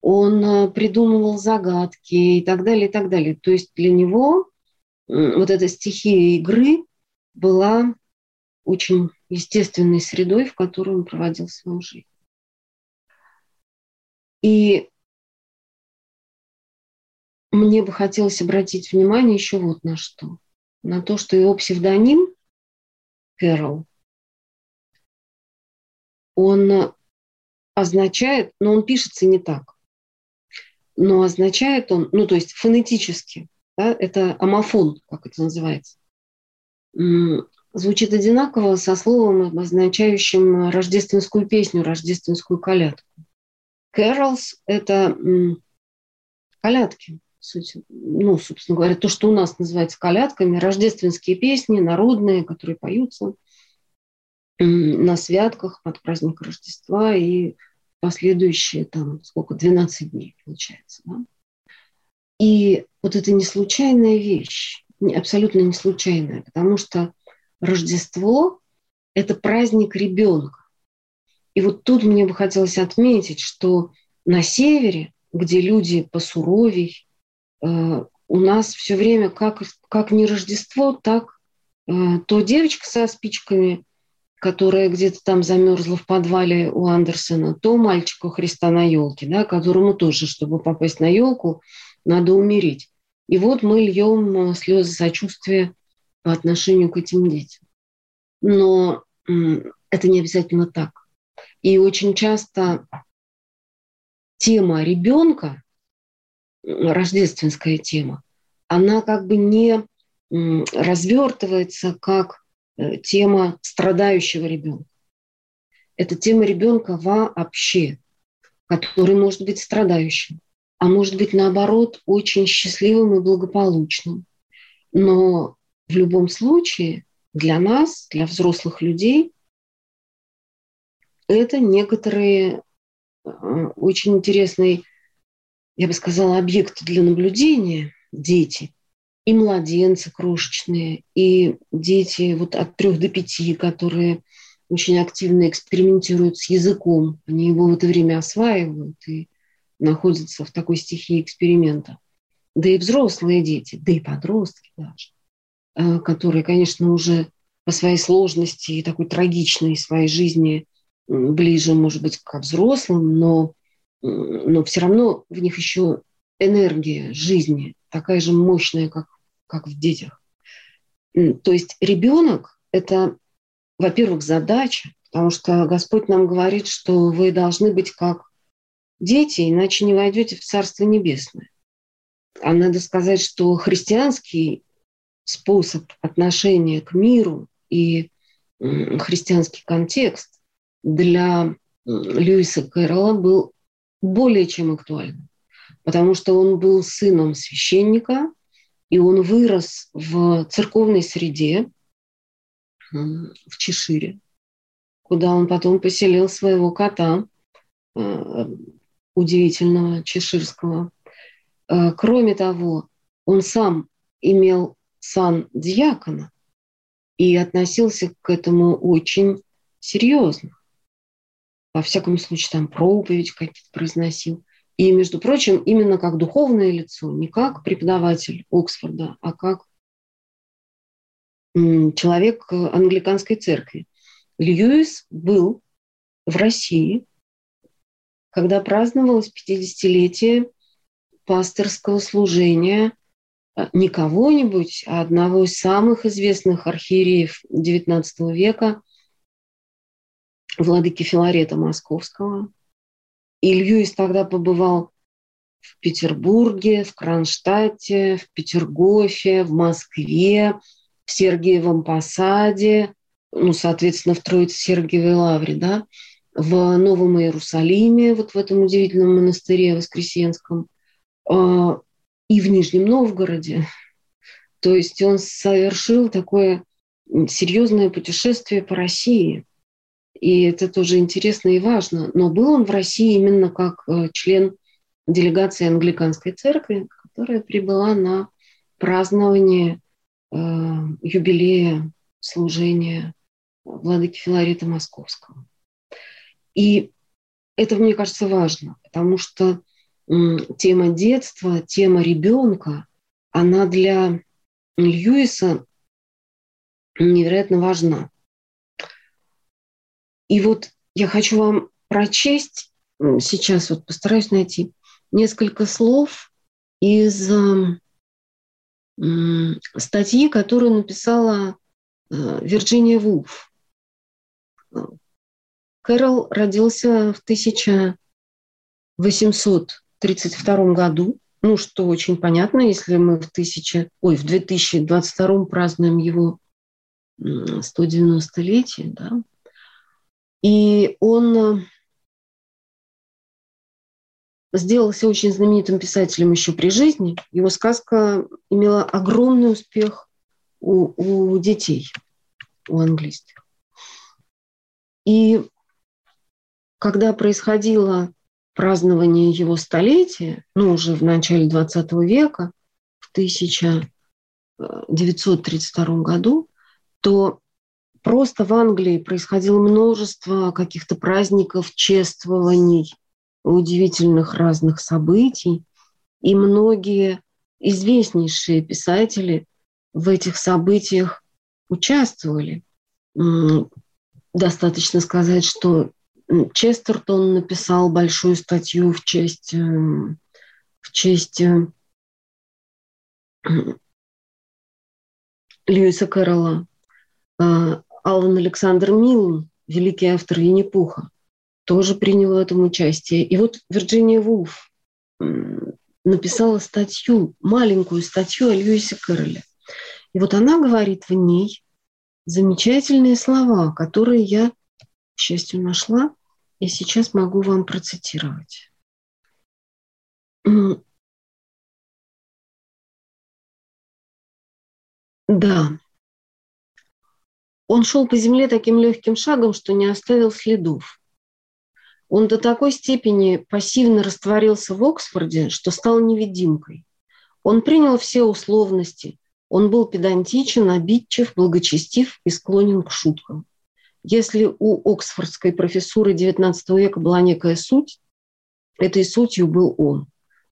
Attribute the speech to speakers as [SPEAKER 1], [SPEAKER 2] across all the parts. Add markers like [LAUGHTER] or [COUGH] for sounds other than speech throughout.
[SPEAKER 1] он э, придумывал загадки и так далее, и так далее. То есть для него вот эта стихия игры была очень естественной средой, в которой он проводил свою жизнь. И мне бы хотелось обратить внимание еще вот на что. На то, что его псевдоним Кэрол, он означает, но он пишется не так но означает он, ну то есть фонетически, да, это амофон, как это называется, звучит одинаково со словом, обозначающим рождественскую песню, рождественскую колядку. Carols – это колядки, ну, собственно говоря, то, что у нас называется колядками, рождественские песни, народные, которые поются на святках под праздник Рождества и последующие там сколько, 12 дней получается. Да? И вот это не случайная вещь, абсолютно не случайная, потому что Рождество – это праздник ребенка. И вот тут мне бы хотелось отметить, что на севере, где люди посуровей, э, у нас все время как, как не Рождество, так э, то девочка со спичками, которая где-то там замерзла в подвале у Андерсона, то мальчику Христа на елке, да, которому тоже, чтобы попасть на елку, надо умереть. И вот мы льем э, слезы сочувствия по отношению к этим детям. Но это не обязательно так. И очень часто тема ребенка, рождественская тема, она как бы не развертывается как тема страдающего ребенка. Это тема ребенка вообще, который может быть страдающим, а может быть, наоборот, очень счастливым и благополучным. Но в любом случае для нас, для взрослых людей, это некоторые э, очень интересные, я бы сказала, объекты для наблюдения, дети – и младенцы крошечные, и дети вот от трех до пяти, которые очень активно экспериментируют с языком. Они его в это время осваивают и находятся в такой стихии эксперимента. Да и взрослые дети, да и подростки даже, э, которые, конечно, уже по своей сложности и такой трагичной своей жизни ближе, может быть, к взрослым, но, но все равно в них еще энергия жизни такая же мощная, как как в детях. То есть ребенок – это, во-первых, задача, потому что Господь нам говорит, что вы должны быть как дети, иначе не войдете в Царство Небесное. А надо сказать, что христианский способ отношения к миру и христианский контекст для Льюиса Кэрролла был более чем актуальным, потому что он был сыном священника, и он вырос в церковной среде в Чешире, куда он потом поселил своего кота, э, удивительного чеширского. Э, кроме того, он сам имел сан диакона и относился к этому очень серьезно. Во всяком случае, там проповедь какие-то произносил. И, между прочим, именно как духовное лицо, не как преподаватель Оксфорда, а как человек англиканской церкви. Льюис был в России, когда праздновалось 50-летие пасторского служения а, не кого-нибудь, а одного из самых известных архиереев XIX века, владыки Филарета Московского, и Льюис тогда побывал в Петербурге, в Кронштадте, в Петергофе, в Москве, в Сергиевом Посаде, ну, соответственно, в Троице-Сергиевой Лавре, да, в Новом Иерусалиме, вот в этом удивительном монастыре Воскресенском. А, и в Нижнем Новгороде. То есть он совершил такое серьезное путешествие по России. И это тоже интересно и важно. Но был он в России именно как э, член делегации англиканской церкви, которая прибыла на празднование э, юбилея служения владыки Филарета Московского. И это, мне кажется, важно, потому что тема детства, тема ребенка, она для Льюиса невероятно важна. И вот я хочу вам прочесть, сейчас вот постараюсь найти несколько слов из э, статьи, которую написала э, Вирджиния Вулф. Кэрол родился в 1832 году, ну, что очень понятно, если мы в, 1000, ой, в 2022 празднуем его 190-летие, да, и он э, сделался очень знаменитым писателем еще при жизни. Его сказка имела огромный успех у, у детей, у английских. И когда происходило празднование его столетия, ну, уже в начале 20 века, в 1932 году, то просто в Англии происходило множество каких-то праздников, чествований, удивительных разных событий. И многие известнейшие писатели в этих событиях участвовали. Достаточно сказать, что Честертон написал большую статью в честь, эм, в честь э, [CLEARS THROAT] Льюиса Кэрролла. А, Алван Александр Милн, великий автор Винни-Пуха, тоже принял в этом участие. И вот Вирджиния Вулф написала статью, маленькую статью о Льюисе Кэрроле. И вот она говорит в ней замечательные слова, которые я, к счастью, нашла, и сейчас могу вам процитировать. Да, он шел по земле таким легким шагом, что не оставил следов. Он до такой степени пассивно растворился в Оксфорде, что стал невидимкой. Он принял все условности. Он был педантичен, обидчив, благочестив и склонен к шуткам. Если у оксфордской профессуры XIX века была некая суть, этой сутью был он.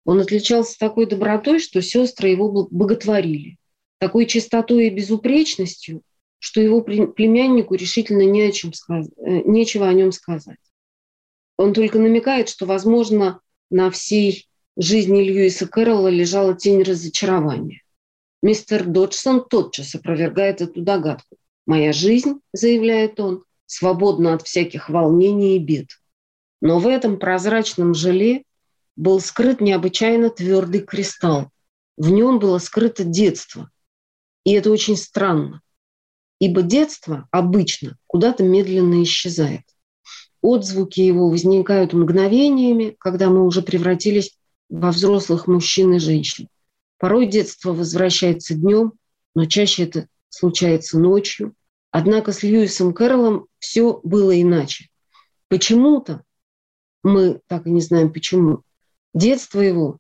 [SPEAKER 1] Он отличался такой добротой, что сестры его боготворили, такой чистотой и безупречностью, что его племяннику решительно не о чем сказ... Э, нечего о нем сказать. Он только намекает, что, возможно, на всей жизни Льюиса Кэрролла лежала тень разочарования. Мистер Доджсон тотчас опровергает эту догадку. «Моя жизнь», — заявляет он, — «свободна от всяких волнений и бед». Но в этом прозрачном желе был скрыт необычайно твердый кристалл. В нем было скрыто детство. И это очень странно ибо детство обычно куда-то медленно исчезает. Отзвуки его возникают мгновениями, когда мы уже превратились во взрослых мужчин и женщин. Порой детство возвращается днем, но чаще это случается ночью. Однако с Льюисом Кэрроллом все было иначе. Почему-то, мы так и не знаем почему, детство его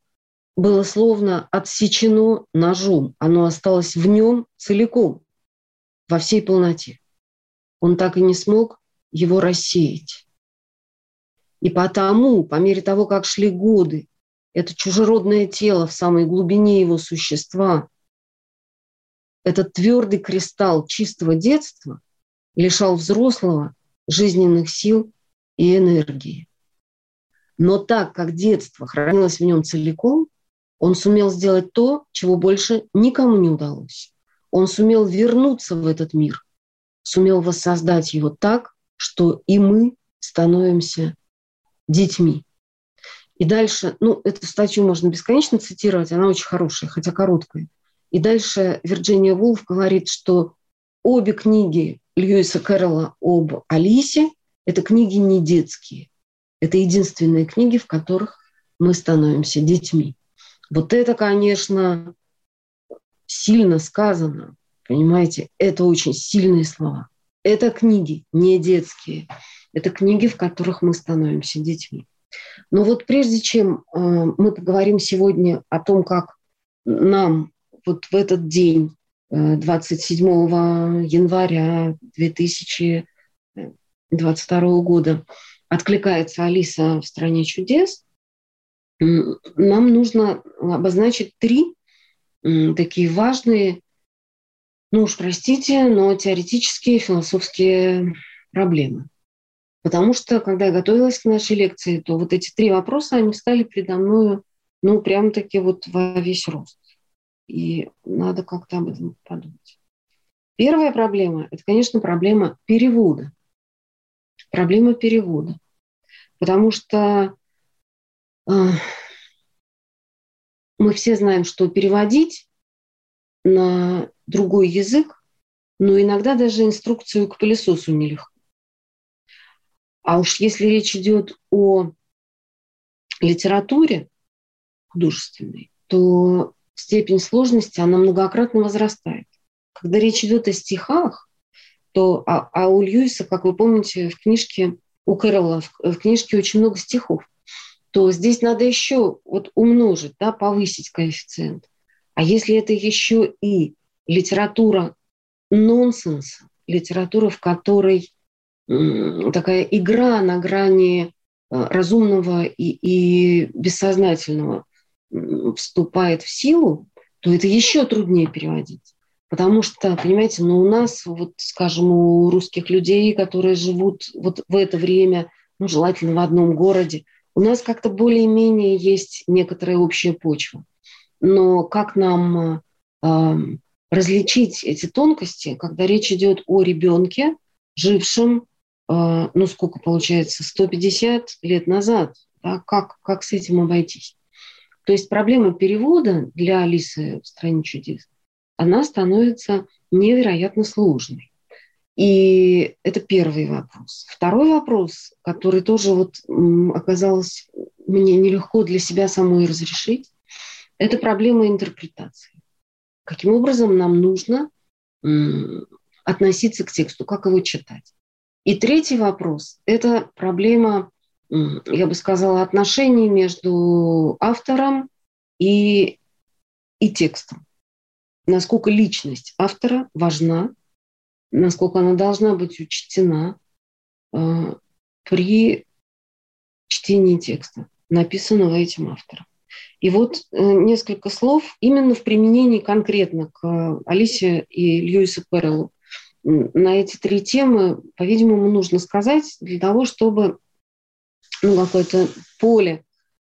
[SPEAKER 1] было словно отсечено ножом. Оно осталось в нем целиком во всей полноте. Он так и не смог его рассеять. И потому, по мере того, как шли годы, это чужеродное тело в самой глубине его существа, этот твердый кристалл чистого детства лишал взрослого жизненных сил и энергии. Но так как детство хранилось в нем целиком, он сумел сделать то, чего больше никому не удалось. Он сумел вернуться в этот мир, сумел воссоздать его так, что и мы становимся детьми. И дальше, ну, эту статью можно бесконечно цитировать, она очень хорошая, хотя короткая. И дальше Вирджиния Вулф говорит, что обе книги Льюиса Кэрролла об Алисе – это книги не детские. Это единственные книги, в которых мы становимся детьми. Вот это, конечно, сильно сказано, понимаете? Это очень сильные слова. Это книги, не детские. Это книги, в которых мы становимся детьми. Но вот прежде чем э, мы поговорим сегодня о том, как нам вот в этот день, 27 э, января 2022 года, откликается Алиса в «Стране чудес», нам нужно обозначить три такие важные, ну уж простите, но теоретические философские проблемы. Потому что, когда я готовилась к нашей лекции, то вот эти три вопроса, они встали передо мной, ну, прям-таки вот во весь рост. И надо как-то об этом подумать. Первая проблема – это, конечно, проблема перевода. Проблема перевода. Потому что э, мы все знаем, что переводить на другой язык, но иногда даже инструкцию к пылесосу нелегко. А уж если речь идет о литературе художественной, то степень сложности, она многократно возрастает. Когда речь идет о стихах, то а, а у Льюиса, как вы помните, в книжке, у Кэрролла в, в книжке очень много стихов, то здесь надо еще вот умножить, да, повысить коэффициент. А если это еще и литература нонсенса, литература, в которой такая игра на грани э, разумного и, и бессознательного вступает в силу, то это еще труднее переводить. Потому что, понимаете, ну у нас, вот, скажем, у русских людей, которые живут вот в это время, ну, желательно в одном городе, у нас как-то более-менее есть некоторая общая почва. Но как нам э, различить эти тонкости, когда речь идет о ребенке, жившем а, ну сколько получается, 150 лет назад. Да? Как, как с этим обойтись? То есть проблема перевода для Алисы в «Стране чудес», она становится невероятно сложной. И это первый вопрос. Второй вопрос, который тоже вот оказалось мне нелегко для себя самой разрешить, это проблема интерпретации. Каким образом нам нужно относиться к тексту, как его читать. И третий вопрос – это проблема, я бы сказала, отношений между автором и, и текстом. Насколько личность автора важна, насколько она должна быть учтена э, при чтении текста, написанного этим автором. И вот э, несколько слов именно в применении конкретно к Алисе и Льюису Перреллу на эти три темы, по-видимому, нужно сказать для того, чтобы ну, какое-то поле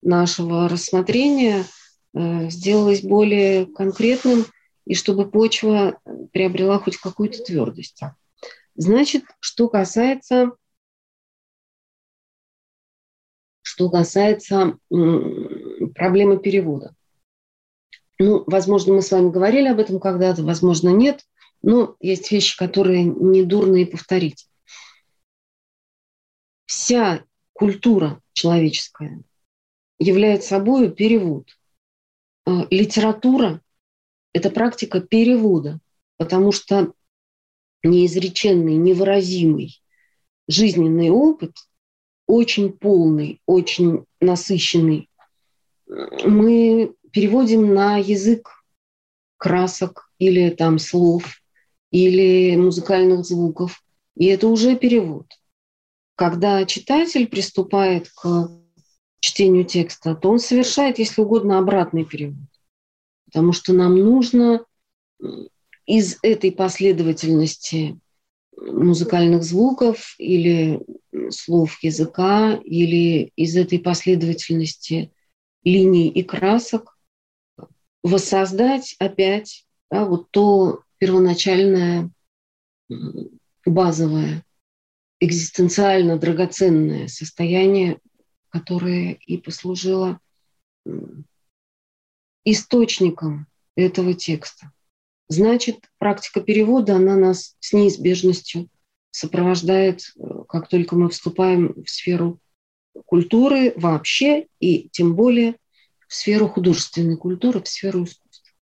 [SPEAKER 1] нашего рассмотрения э, сделалось более конкретным и чтобы почва приобрела хоть какую-то твердость. Значит, что касается, что касается проблемы перевода. Ну, возможно, мы с вами говорили об этом когда-то, возможно, нет. Но есть вещи, которые не дурно и повторить. Вся культура человеческая является собой перевод. А, литература – это практика перевода, потому что неизреченный, невыразимый жизненный опыт, очень полный, очень насыщенный, мы переводим на язык красок или там слов, или музыкальных звуков. И это уже перевод. Когда читатель приступает к чтению текста, то он совершает, если угодно, обратный перевод. Потому что нам нужно из этой последовательности музыкальных звуков или слов языка, или из этой последовательности линий и красок воссоздать опять да, вот то первоначальное, базовое, экзистенциально драгоценное состояние, которое и послужило источником этого текста. Значит, практика перевода, она нас с неизбежностью сопровождает, э, как только мы вступаем в сферу культуры вообще, и тем более в сферу художественной культуры, в сферу искусства.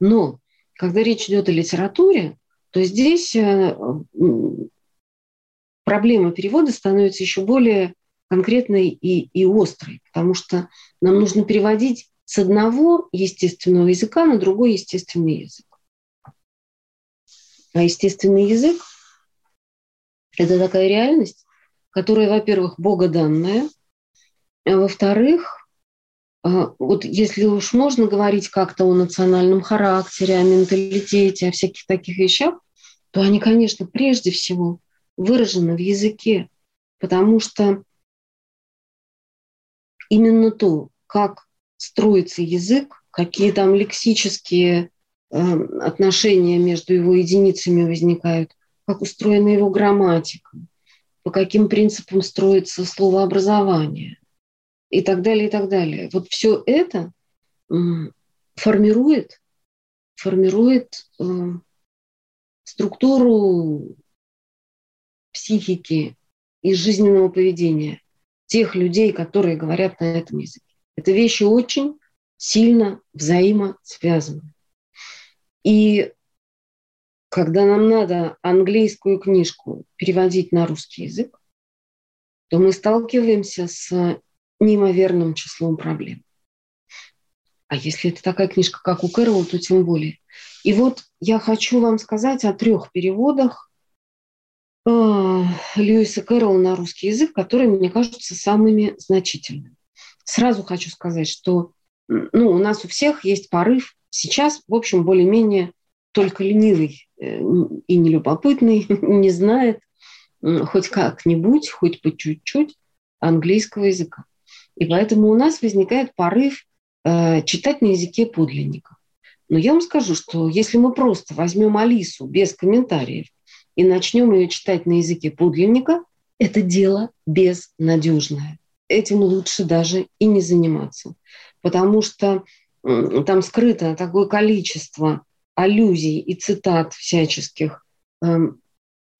[SPEAKER 1] Но когда речь идет о литературе, то здесь э, проблема перевода становится еще более конкретной и, и острой, потому что нам нужно переводить с одного естественного языка на другой естественный язык. А естественный язык – это такая реальность, которая, во-первых, богоданная, а во-вторых, а, вот если уж можно говорить как-то о национальном характере, о менталитете, о всяких таких вещах, то они, конечно, прежде всего выражены в языке, потому что именно то, как строится язык, какие там лексические э, отношения между его единицами возникают, как устроена его грамматика, по каким принципам строится словообразование и так далее, и так далее. Вот все это формирует, формирует э, структуру психики и жизненного поведения тех людей, которые говорят на этом языке. Это вещи очень сильно взаимосвязаны. И когда нам надо английскую книжку переводить на русский язык, то мы сталкиваемся с неимоверным числом проблем. А если это такая книжка, как у Кэрол, то тем более. И вот я хочу вам сказать о трех переводах э, Льюиса Кэрролла на русский язык, которые мне кажутся самыми значительными. Сразу хочу сказать, что ну, у нас у всех есть порыв сейчас, в общем, более-менее только ленивый э, и нелюбопытный [LAUGHS] не знает хоть как-нибудь, хоть по чуть-чуть английского языка. И поэтому у нас возникает порыв э, читать на языке подлинника. Но я вам скажу, что если мы просто возьмем Алису без комментариев и начнем ее читать на языке подлинника, это дело безнадежное. Этим лучше даже и не заниматься, потому что там скрыто такое количество аллюзий и цитат всяческих э,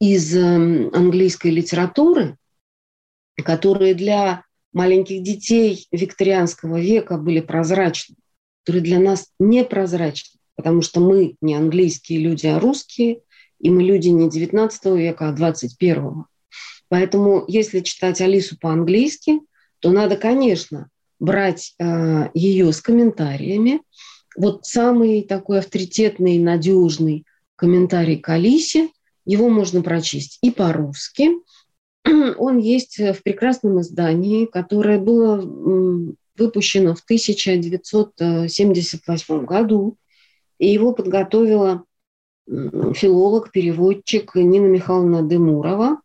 [SPEAKER 1] из э, английской литературы, которые для маленьких детей викторианского века были прозрачны, которые для нас непрозрачны, потому что мы не английские люди, а русские, и мы люди не 19 века, а 21. Поэтому если читать Алису по-английски, то надо, конечно, брать э, ее с комментариями. Вот самый такой авторитетный, надежный комментарий к Алисе, его можно прочесть и по-русски, [CLEARS THROAT] он есть в прекрасном издании, которое было выпущено в 1978 году. И его подготовила филолог, переводчик Нина Михайловна Демурова.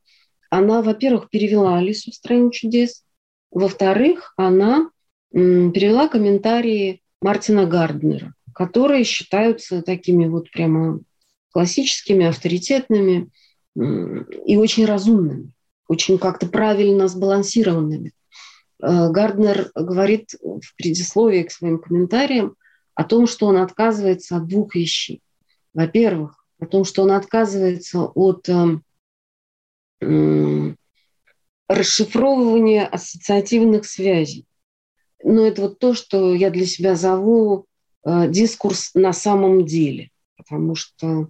[SPEAKER 1] Она, во-первых, перевела Алису в «Стране чудес», во-вторых, она перевела комментарии Мартина Гарднера, которые считаются такими вот прямо классическими, авторитетными и очень разумными очень как-то правильно сбалансированными. Э, Гарднер говорит в предисловии к своим комментариям о том, что он отказывается от двух вещей. Во-первых, о том, что он отказывается от э, расшифровывания ассоциативных связей. Но это вот то, что я для себя зову э, дискурс на самом деле. Потому что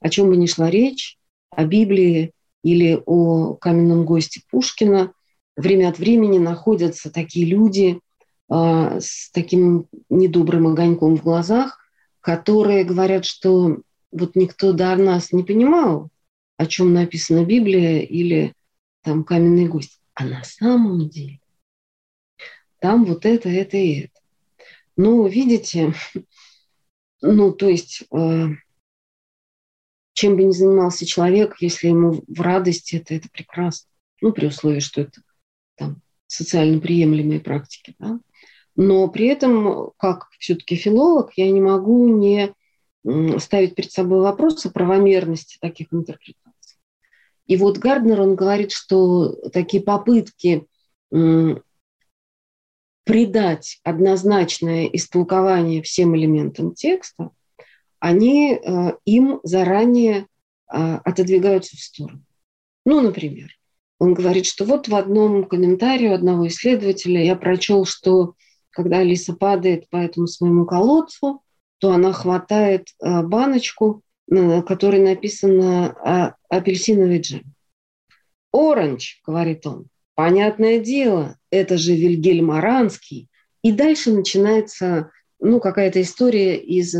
[SPEAKER 1] о чем бы ни шла речь, о Библии, или о каменном госте Пушкина, время от времени находятся такие люди э, с таким недобрым огоньком в глазах, которые говорят, что вот никто до нас не понимал, о чем написана Библия или там каменный гость. А на самом деле там вот это, это и это. Ну, видите, ну, то есть э, чем бы ни занимался человек, если ему в радости, это, это прекрасно. Ну, при условии, что это там, социально приемлемые практики. Да? Но при этом, как все-таки филолог, я не могу не ставить перед собой вопрос о правомерности таких интерпретаций. И вот Гарднер, он говорит, что такие попытки придать однозначное истолкование всем элементам текста – они э, им заранее э, отодвигаются в сторону. Ну, например, он говорит, что вот в одном комментарии одного исследователя я прочел, что когда Алиса падает по этому своему колодцу, то она хватает э, баночку, на которой написано а, апельсиновый джем. «Оранж», — говорит он, — «понятное дело, это же Вильгельм Аранский». И дальше начинается ну, какая-то история из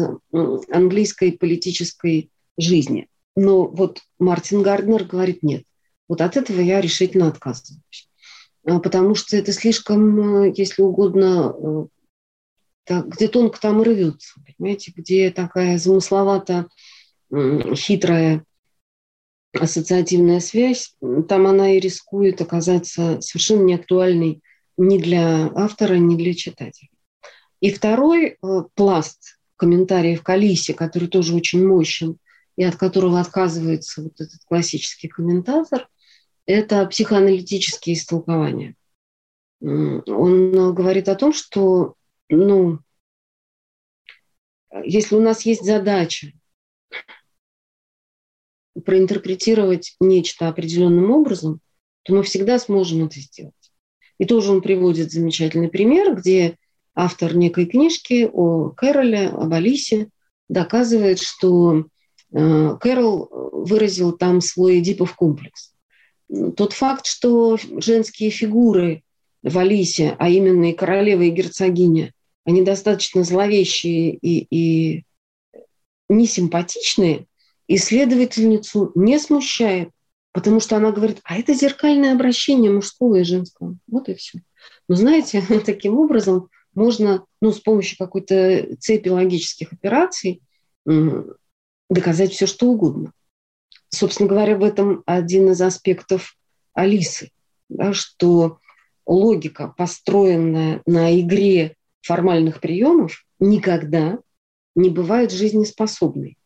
[SPEAKER 1] английской политической жизни. Но вот Мартин Гарднер говорит, нет, вот от этого я решительно отказываюсь. А, потому что это слишком, если угодно, э, так, где тонко там рвется, понимаете, где такая замысловато хитрая ассоциативная связь, там она и рискует оказаться совершенно неактуальной ни для автора, ни для читателя. И второй э, пласт комментариев к Алисе, который тоже очень мощен, и от которого отказывается вот этот классический комментатор, это психоаналитические истолкования. Он говорит о том, что ну, если у нас есть задача проинтерпретировать нечто определенным образом, то мы всегда сможем это сделать. И тоже он приводит замечательный пример, где автор некой книжки о Кэроле, об Алисе, доказывает, что э, Кэрол выразил там свой Эдипов комплекс. Тот факт, что женские фигуры в Алисе, а именно и королева, и герцогиня, они достаточно зловещие и, и несимпатичные, исследовательницу не смущает, потому что она говорит, а это зеркальное обращение мужского и женского. Вот и все. Но знаете, [LAUGHS] таким образом можно ну, с помощью какой-то цепи логических операций доказать все, что угодно. Собственно говоря, в этом один из аспектов Алисы, да, что логика, построенная на игре формальных приемов, никогда не бывает жизнеспособной.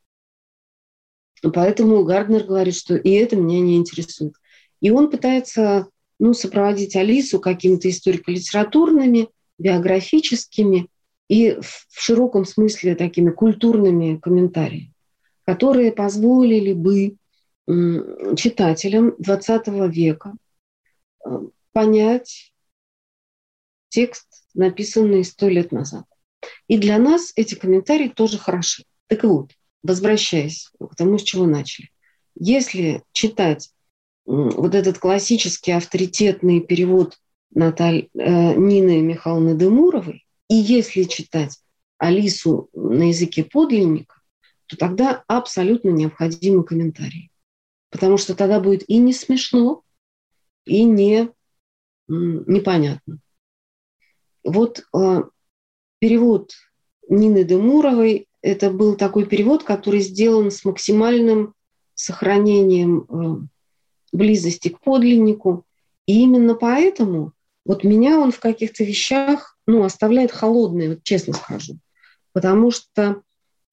[SPEAKER 1] Поэтому Гарднер говорит, что и это меня не интересует. И он пытается ну, сопроводить Алису какими-то историко-литературными биографическими и в широком смысле такими культурными комментариями, которые позволили бы читателям XX века э, понять текст, написанный сто лет назад. И для нас эти комментарии тоже хороши. Так вот, возвращаясь к тому, с чего начали. Если читать вот этот классический авторитетный перевод Наталь, э, Нины Михайловны Демуровой, и если читать Алису на языке подлинника, то тогда абсолютно необходимы комментарии. Потому что тогда будет и не смешно, и не непонятно. Вот э, перевод Нины Демуровой – это был такой перевод, который сделан с максимальным сохранением э, близости к подлиннику. И именно поэтому вот меня он в каких-то вещах ну, оставляет холодной, вот честно скажу. Потому что,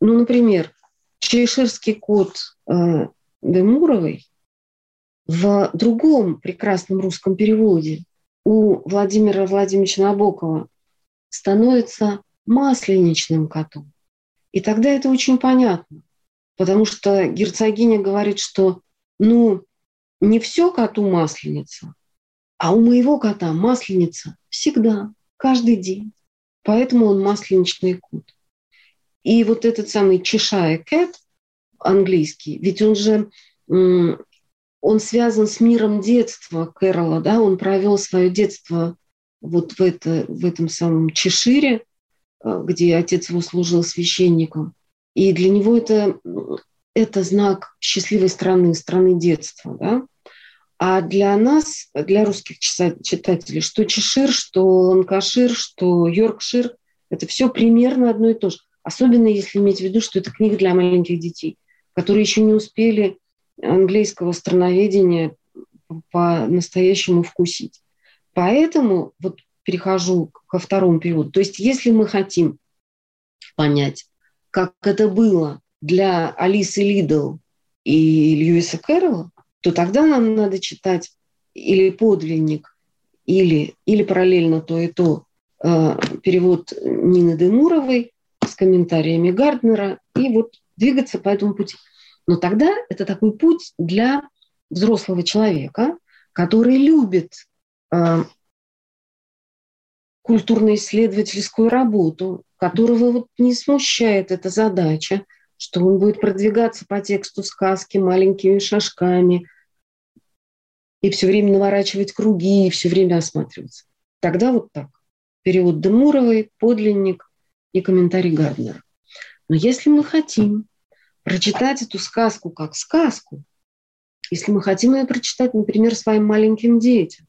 [SPEAKER 1] ну, например, чеширский кот э, Демуровой в другом прекрасном русском переводе у Владимира Владимировича Набокова становится масленичным котом. И тогда это очень понятно, потому что герцогиня говорит, что ну, не все коту масленица, а у моего кота масленица всегда, каждый день. Поэтому он масленичный кот. И вот этот самый Чешая Кэт английский, ведь он же он связан с миром детства Кэрола, да, он провел свое детство вот в, это, в этом самом Чешире, где отец его служил священником. И для него это, это знак счастливой страны, страны детства. Да? А для нас, для русских читателей, что Чешир, что Ланкашир, что Йоркшир, это все примерно одно и то же. Особенно если иметь в виду, что это книга для маленьких детей, которые еще не успели английского страноведения по-настоящему вкусить. Поэтому вот перехожу ко второму периоду. То есть если мы хотим понять, как это было для Алисы Лидл и Льюиса Кэрролла, то тогда нам надо читать или подлинник, или, или параллельно то и то э, перевод Нины Демуровой с комментариями Гарднера, и вот двигаться по этому пути. Но тогда это такой путь для взрослого человека, который любит э, культурно-исследовательскую работу, которого вот не смущает эта задача, что он будет продвигаться по тексту сказки маленькими шажками и все время наворачивать круги, и все время осматриваться. Тогда вот так. Перевод Демуровой, подлинник и комментарий Гарднера. Но если мы хотим прочитать эту сказку как сказку, если мы хотим ее прочитать, например, своим маленьким детям,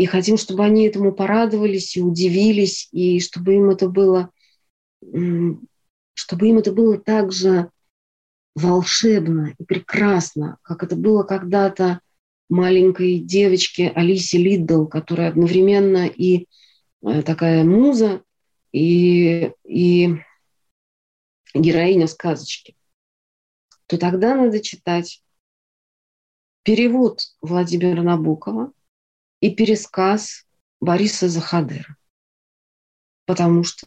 [SPEAKER 1] и хотим, чтобы они этому порадовались и удивились, и чтобы им это было, чтобы им это было так же волшебно и прекрасно, как это было когда-то маленькой девочке Алисе Лиддл, которая одновременно и э, такая муза, и, и героиня сказочки, то тогда надо читать перевод Владимира Набокова и пересказ Бориса Захадера. Потому что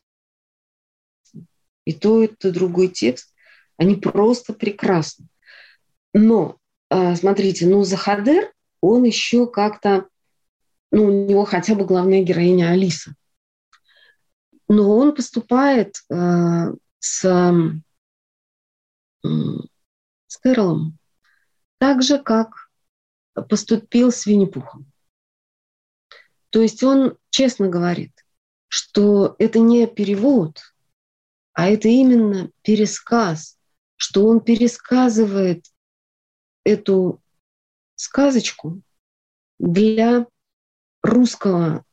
[SPEAKER 1] и то, и то, другой текст, они просто прекрасны. Но, а, смотрите, ну, Захадер, он еще как-то, ну, у него хотя бы главная героиня Алиса. Но он поступает э, с, с Кэролом так же, как поступил с Винни-Пухом. То есть он честно говорит, что это не перевод, а это именно пересказ, что он пересказывает эту сказочку для русского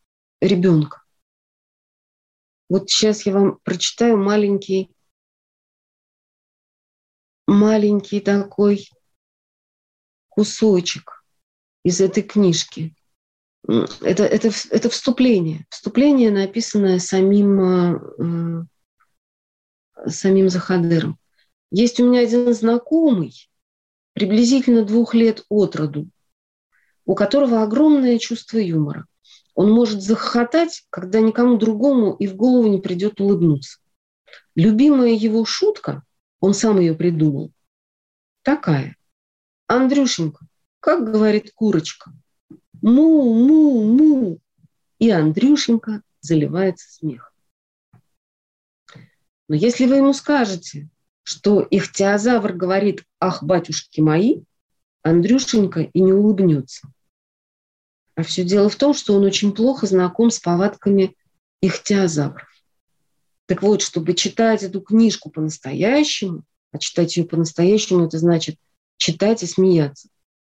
[SPEAKER 1] ребенка. Вот сейчас я вам прочитаю маленький, маленький такой кусочек из этой книжки. Это, это, это вступление. Вступление, написанное самим, э, самим Захадыром. Есть у меня один знакомый, приблизительно двух лет от роду, у которого огромное чувство юмора. Он может захохотать, когда никому другому и в голову не придет улыбнуться. Любимая его шутка, он сам ее придумал, такая. Андрюшенька, как говорит курочка, му-му-му. И Андрюшенька заливается смехом. Но если вы ему скажете, что их теозавр говорит «Ах, батюшки мои», Андрюшенька и не улыбнется – а все дело в том, что он очень плохо знаком с повадками ихтиозавров. Так вот, чтобы читать эту книжку по-настоящему, а читать ее по-настоящему, это значит читать и смеяться.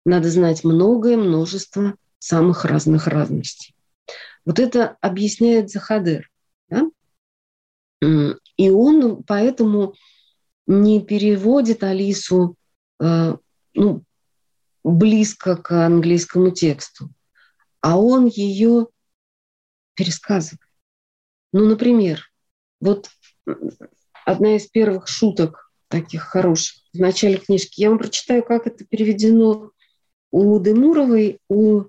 [SPEAKER 1] Надо знать многое множество самых разных разностей. Вот это объясняет Захадер. Да? И он поэтому не переводит Алису э, ну, близко к английскому тексту а он ее пересказывает. Ну, например, вот одна из первых шуток таких хороших в начале книжки. Я вам прочитаю, как это переведено у Демуровой, у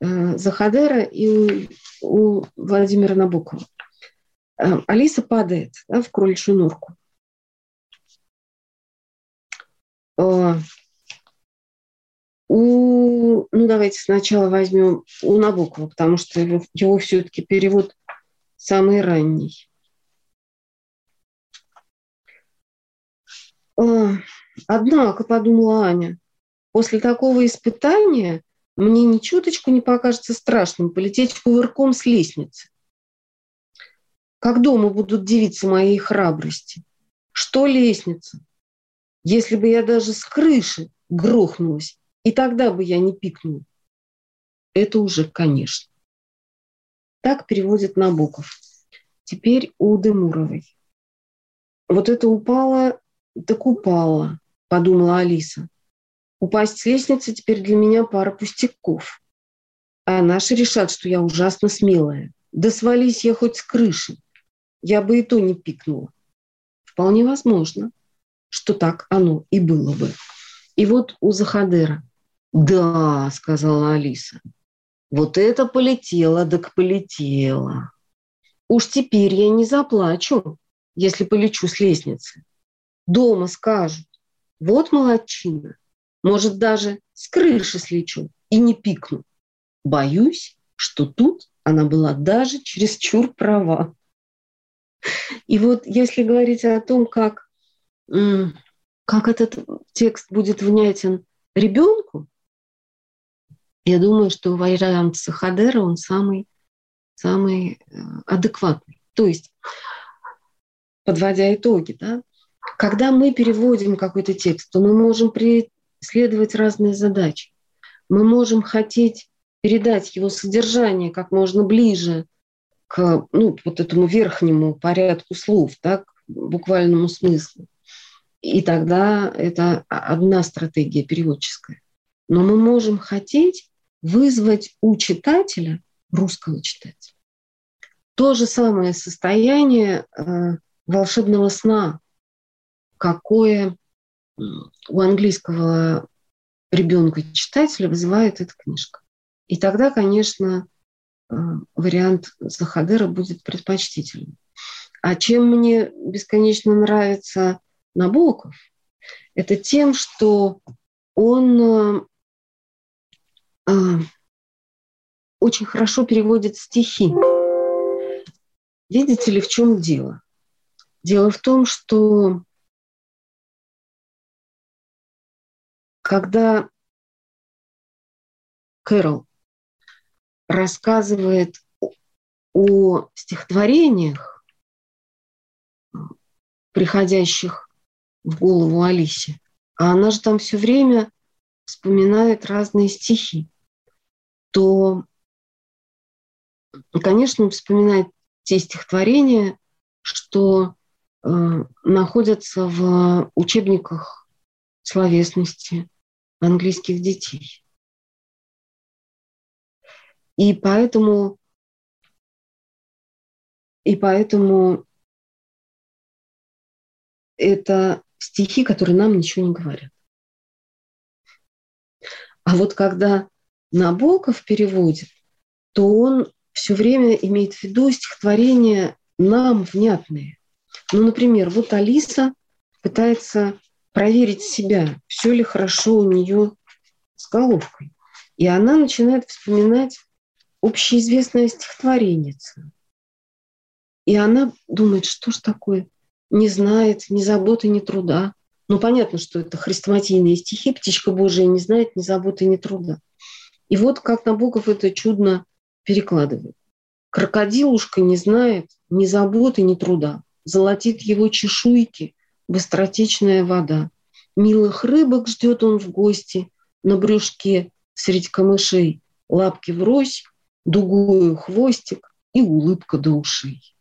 [SPEAKER 1] Захадера и у, у Владимира Набокова. Э, Алиса падает да, в кроличью норку. Э, у, ну давайте сначала возьмем у Набокова, потому что его, его все-таки перевод самый ранний. Однако, подумала Аня, после такого испытания мне ни чуточку не покажется страшным полететь кувырком с лестницы. Как дома будут дивиться моей храбрости? Что лестница? Если бы я даже с крыши грохнулась, и тогда бы я не пикнул. Это уже, конечно. Так переводит Набоков. Теперь у Демуровой. Вот это упало, так упало, подумала Алиса. Упасть с лестницы теперь для меня пара пустяков. А наши решат, что я ужасно смелая. Да свались я хоть с крыши. Я бы и то не пикнула. Вполне возможно, что так оно и было бы. И вот у Захадера – да, сказала Алиса. Вот это полетело, так полетело. Уж теперь я не заплачу, если полечу с лестницы. Дома скажут, вот молодчина. Может, даже с крыши слечу и не пикну. Боюсь, что тут она была даже чересчур права. И вот если говорить о том, как, как этот текст будет внятен ребенку, я думаю, что вариант Сахадера, он самый, самый э, адекватный. То есть, подводя итоги, да, когда мы переводим какой-то текст, то мы можем преследовать разные задачи. Мы можем хотеть передать его содержание как можно ближе к ну, вот этому верхнему порядку слов, так, буквальному смыслу. И тогда это одна стратегия переводческая. Но мы можем хотеть вызвать у читателя, русского читателя, то же самое состояние э, волшебного сна, какое у английского ребенка-читателя вызывает эта книжка. И тогда, конечно, э, вариант Захадера будет предпочтительным. А чем мне бесконечно нравится Набоков, это тем, что он э, э, очень хорошо переводит стихи. Видите ли, в чем дело? Дело в том, что когда Кэрол рассказывает о стихотворениях, приходящих в голову Алисе, а она же там все время вспоминает разные стихи, то, конечно, вспоминает те стихотворения, что э, находятся в учебниках словесности английских детей. И поэтому, и поэтому это стихи, которые нам ничего не говорят. А вот когда Набоков переводит, то он все время имеет в виду стихотворения нам внятные. Ну, например, вот Алиса пытается проверить себя, все ли хорошо у нее с головкой. И она начинает вспоминать общеизвестное стихотворение. И она думает, что ж такое, не знает ни заботы, ни труда. Ну, понятно, что это хрестоматийные стихи, птичка Божия не знает ни заботы, ни труда. И вот как Набоков это чудно перекладывает. Крокодилушка не знает ни заботы, ни труда. Золотит его чешуйки быстротечная вода. Милых рыбок ждет он в гости на брюшке средь камышей. Лапки врозь, дугую хвостик и улыбка до ушей.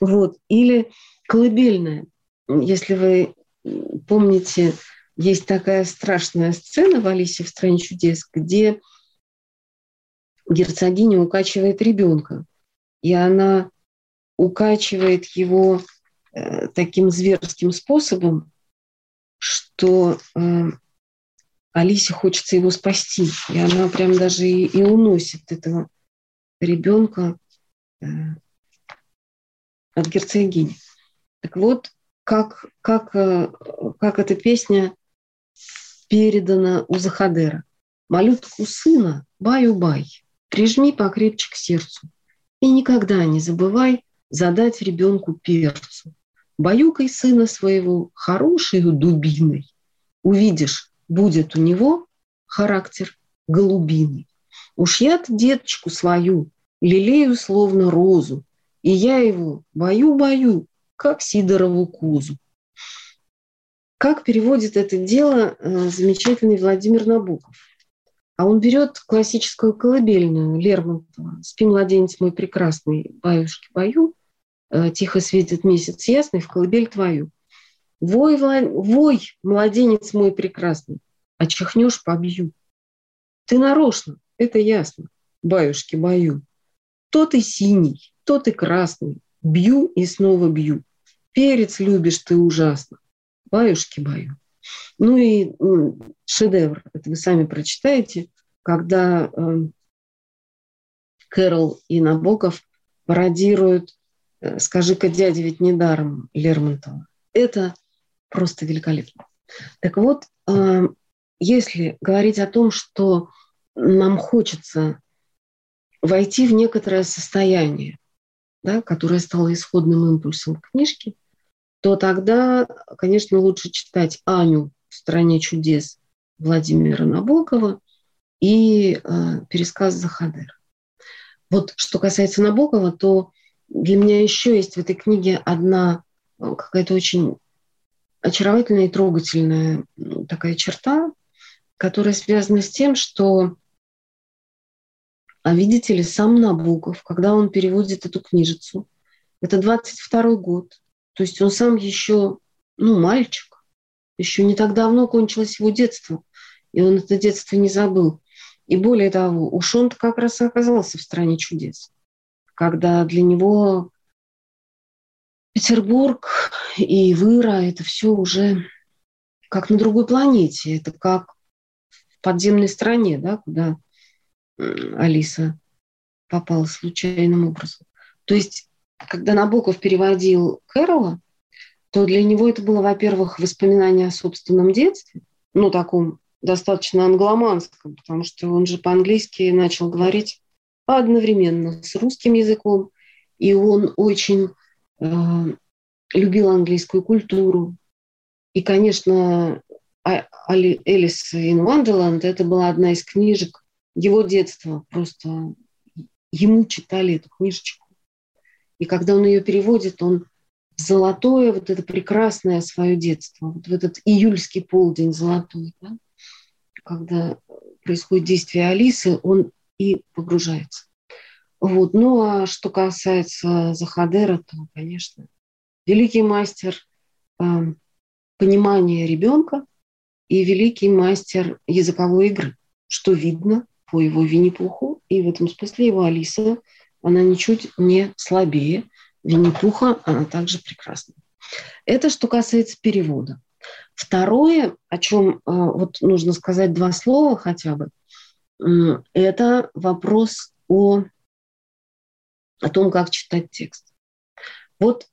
[SPEAKER 1] Вот. Или колыбельная. Если вы помните, есть такая страшная сцена в «Алисе в стране чудес», где герцогиня укачивает ребенка, и она укачивает его э, таким зверским способом, что э, Алисе хочется его спасти. И она прям даже и, и уносит этого ребенка э, от герцогини. Так вот, как, как, э, как эта песня передана у Захадера. Малютку сына, баю-бай, прижми покрепче к сердцу. И никогда не забывай задать ребенку перцу. Баюкай сына своего хорошей дубиной. Увидишь, будет у него характер голубиный. Уж я-то деточку свою лелею словно розу, и я его бою-бою, как Сидорову кузу. Как переводит это дело э, замечательный Владимир Набоков? А он берет классическую колыбельную Лермонтова «Спи, младенец мой прекрасный, баюшки бою, тихо светит месяц ясный, в колыбель твою». Вой, вой, младенец мой прекрасный, а чихнешь побью. Ты нарочно, это ясно, баюшки бою. То ты синий, то ты красный, бью и снова бью. Перец любишь ты ужасно, баюшки бою. Ну и шедевр, это вы сами прочитаете, когда э, Кэрол и Набоков пародируют э, «Скажи-ка, дядя, ведь недаром» Лермонтова. Это просто великолепно. Так вот, э, если говорить о том, что нам хочется войти в некоторое состояние, да, которое стало исходным импульсом книжки, то тогда, конечно, лучше читать Аню в «Стране чудес» Владимира Набокова и э, пересказ Захадера. Вот что касается Набокова, то для меня еще есть в этой книге одна э, какая-то очень очаровательная и трогательная такая черта, которая связана с тем, что, а видите ли, сам Набоков, когда он переводит эту книжицу, это 22 год, то есть он сам еще, ну, мальчик, еще не так давно кончилось его детство, и он это детство не забыл. И более того, уж он как раз и оказался в стране чудес, когда для него Петербург и Выра – это все уже как на другой планете. Это как в подземной стране, да, куда Алиса попала случайным образом. То есть, когда Набоков переводил Кэрола, то для него это было, во-первых, воспоминание о собственном детстве, ну, таком достаточно англоманском, потому что он же по-английски начал говорить одновременно с русским языком, и он очень Э, любил английскую культуру. И, конечно, а, Элис in Wonderland – это была одна из книжек его детства. Просто ему читали эту книжечку. И когда он ее переводит, он золотое, вот это прекрасное свое детство, вот в этот июльский полдень золотой, да, когда происходит действие Алисы, он и погружается. Вот. Ну а что касается Захадера, то, конечно, великий мастер э, понимания ребенка и великий мастер языковой игры, что видно по его Винни-Пуху, и в этом смысле его Алиса, она ничуть не слабее Винни-Пуха, она также прекрасна. Это что касается перевода. Второе, о чем э, вот нужно сказать два слова хотя бы, это вопрос о о том, как читать текст. Вот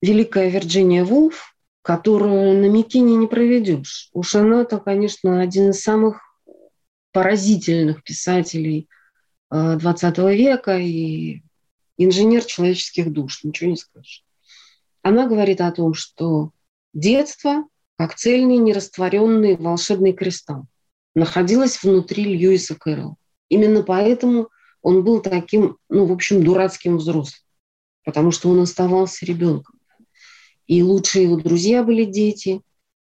[SPEAKER 1] великая Вирджиния Вулф, которую на Микине не проведешь. Уж она-то, конечно, один из самых поразительных писателей XX э, века и инженер человеческих душ, ничего не скажешь. Она говорит о том, что детство, как цельный, нерастворенный волшебный кристалл, находилось внутри Льюиса Кэрролла. Именно поэтому – он был таким, ну, в общем, дурацким взрослым, потому что он оставался ребенком. И лучшие его друзья были дети,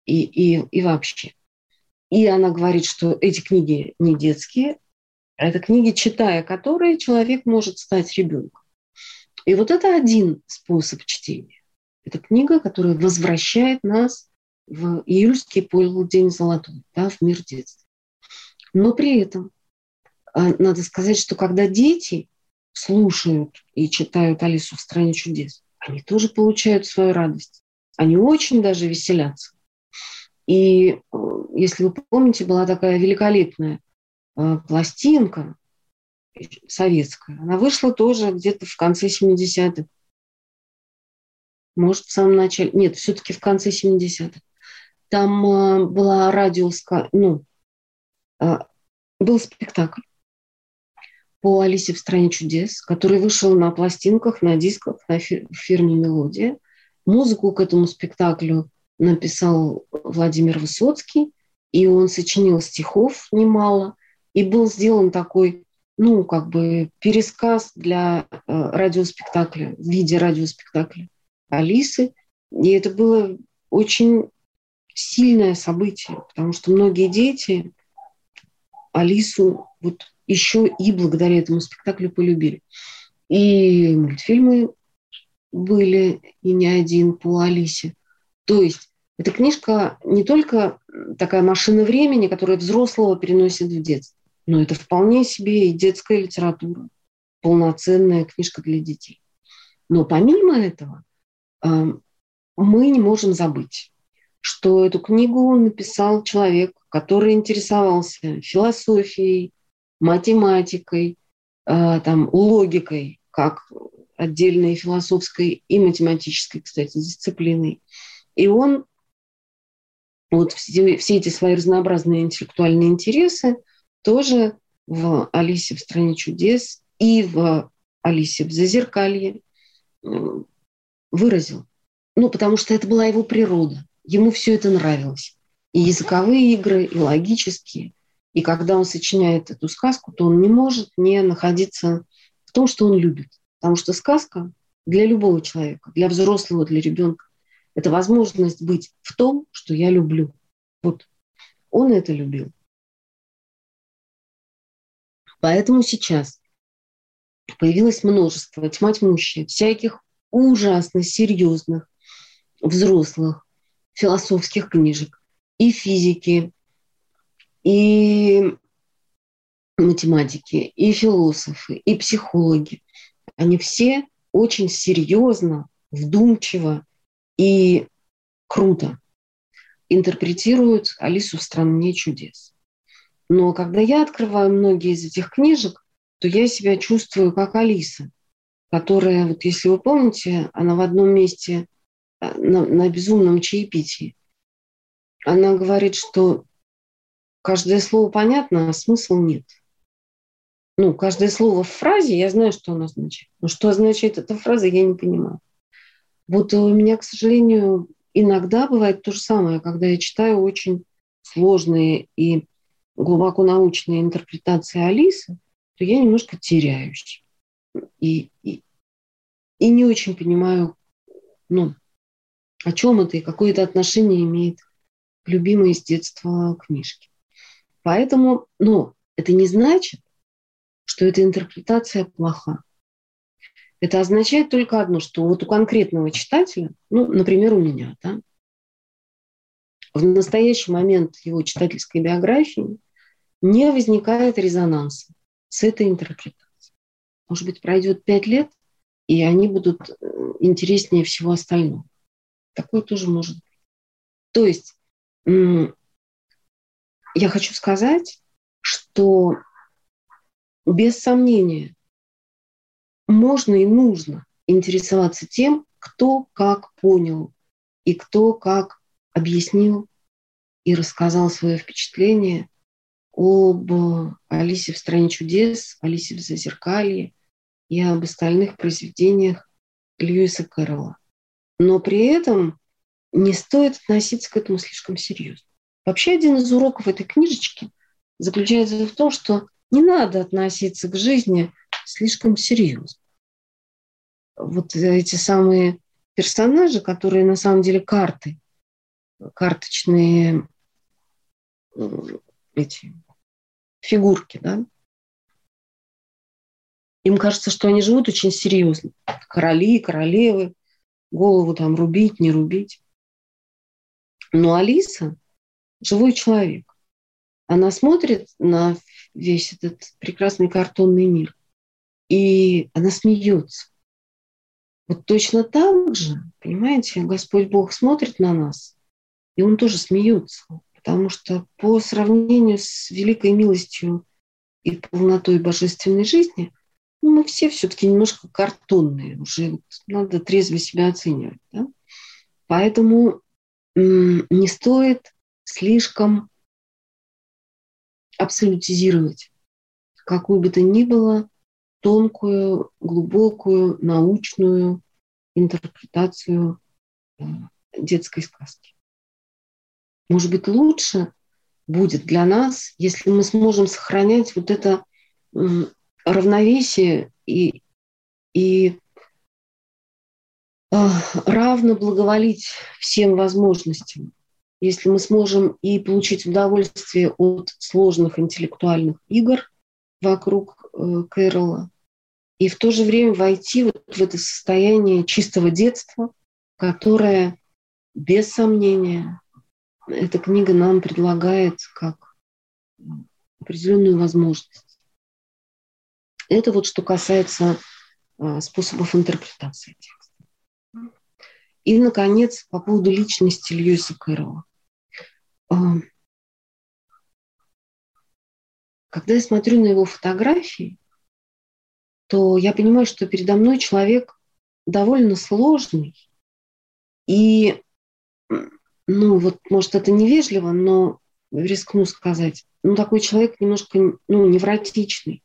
[SPEAKER 1] и, и, и вообще. И она говорит, что эти книги не детские, а это книги, читая которые, человек может стать ребенком. И вот это один способ чтения. Это книга, которая возвращает нас в июльский полдень золотой, да, в мир детства. Но при этом а, надо сказать, что когда дети слушают и читают Алису в стране чудес, они тоже получают свою радость. Они очень даже веселятся. И э, если вы помните, была такая великолепная э, пластинка советская. Она вышла тоже где-то в конце 70-х. Может, в самом начале. Нет, все-таки в конце 70-х. Там э, была радио, ну, был спектакль по Алисе в стране чудес, который вышел на пластинках, на дисках, на фирме «Мелодия». Музыку к этому спектаклю написал Владимир Высоцкий, и он сочинил стихов немало, и был сделан такой, ну, как бы пересказ для э, радиоспектакля, в виде радиоспектакля Алисы. И это было очень сильное событие, потому что многие дети Алису вот еще и благодаря этому спектаклю полюбили. И мультфильмы были, и не один по Алисе. То есть эта книжка не только такая машина времени, которая взрослого переносит в детство, но это вполне себе и детская литература, полноценная книжка для детей. Но помимо этого, мы не можем забыть, что эту книгу написал человек, который интересовался философией, математикой, э, там, логикой, как отдельной философской и математической, кстати, дисциплиной. И он вот все, все эти свои разнообразные интеллектуальные интересы тоже в «Алисе в стране чудес» и в Алисе в Зазеркалье выразил. Ну, потому что это была его природа. Ему все это нравилось. И языковые игры, и логические. И когда он сочиняет эту сказку, то он не может не находиться в том, что он любит. Потому что сказка для любого человека, для взрослого, для ребенка, это возможность быть в том, что я люблю. Вот он это любил. Поэтому сейчас появилось множество, тьма тьмущая, всяких ужасно серьезных взрослых философских книжек и физики, и математики, и философы, и психологи. Они все очень серьезно, вдумчиво и круто интерпретируют Алису в стране чудес. Но когда я открываю многие из этих книжек, то я себя чувствую как Алиса, которая, вот если вы помните, она в одном месте на, на безумном чаепитии, она говорит, что каждое слово понятно, а смысла нет. Ну, каждое слово в фразе, я знаю, что оно означает. Но что означает эта фраза, я не понимаю. Вот у меня, к сожалению, иногда бывает то же самое, когда я читаю очень сложные и глубоко научные интерпретации Алисы, то я немножко теряюсь. И, и, и не очень понимаю, ну, о чем это и какое это отношение имеет к любимой с детства книжке. Поэтому, ну, это не значит, что эта интерпретация плоха. Это означает только одно, что вот у конкретного читателя, ну, например, у меня, да, в настоящий момент его читательской биографии не возникает резонанса с этой интерпретацией. Может быть, пройдет пять лет, и они будут э, интереснее всего остального. Такое тоже может быть. То есть я хочу сказать, что без сомнения можно и нужно интересоваться тем, кто как понял и кто как объяснил и рассказал свое впечатление об Алисе в «Стране чудес», Алисе в «Зазеркалье» и об остальных произведениях Льюиса Кэрролла. Но при этом не стоит относиться к этому слишком серьезно. Вообще один из уроков этой книжечки заключается в том, что не надо относиться к жизни слишком серьезно. Вот эти самые персонажи, которые на самом деле карты, карточные эти фигурки, да, им кажется, что они живут очень серьезно. Короли, королевы, голову там рубить, не рубить. Но Алиса – живой человек. Она смотрит на весь этот прекрасный картонный мир, и она смеется. Вот точно так же, понимаете, Господь Бог смотрит на нас, и Он тоже смеется, потому что по сравнению с великой милостью и полнотой божественной жизни, ну, мы все все-таки немножко картонные, уже надо трезво себя оценивать. Да? Поэтому не стоит слишком абсолютизировать какую бы то ни было тонкую, глубокую, научную интерпретацию э, детской сказки. Может быть, лучше будет для нас, если мы сможем сохранять вот это равновесие и, и а, равно благоволить всем возможностям. Если мы сможем и получить удовольствие от сложных интеллектуальных игр вокруг э, Кэрола, и в то же время войти вот в это состояние чистого детства, которое, без сомнения, эта книга нам предлагает как определенную возможность. Это вот что касается а, способов интерпретации текста. И, наконец, по поводу личности Льюиса Кэрролла. А, когда я смотрю на его фотографии, то я понимаю, что передо мной человек довольно сложный. И, ну, вот, может, это невежливо, но рискну сказать, ну, такой человек немножко, ну, невротичный.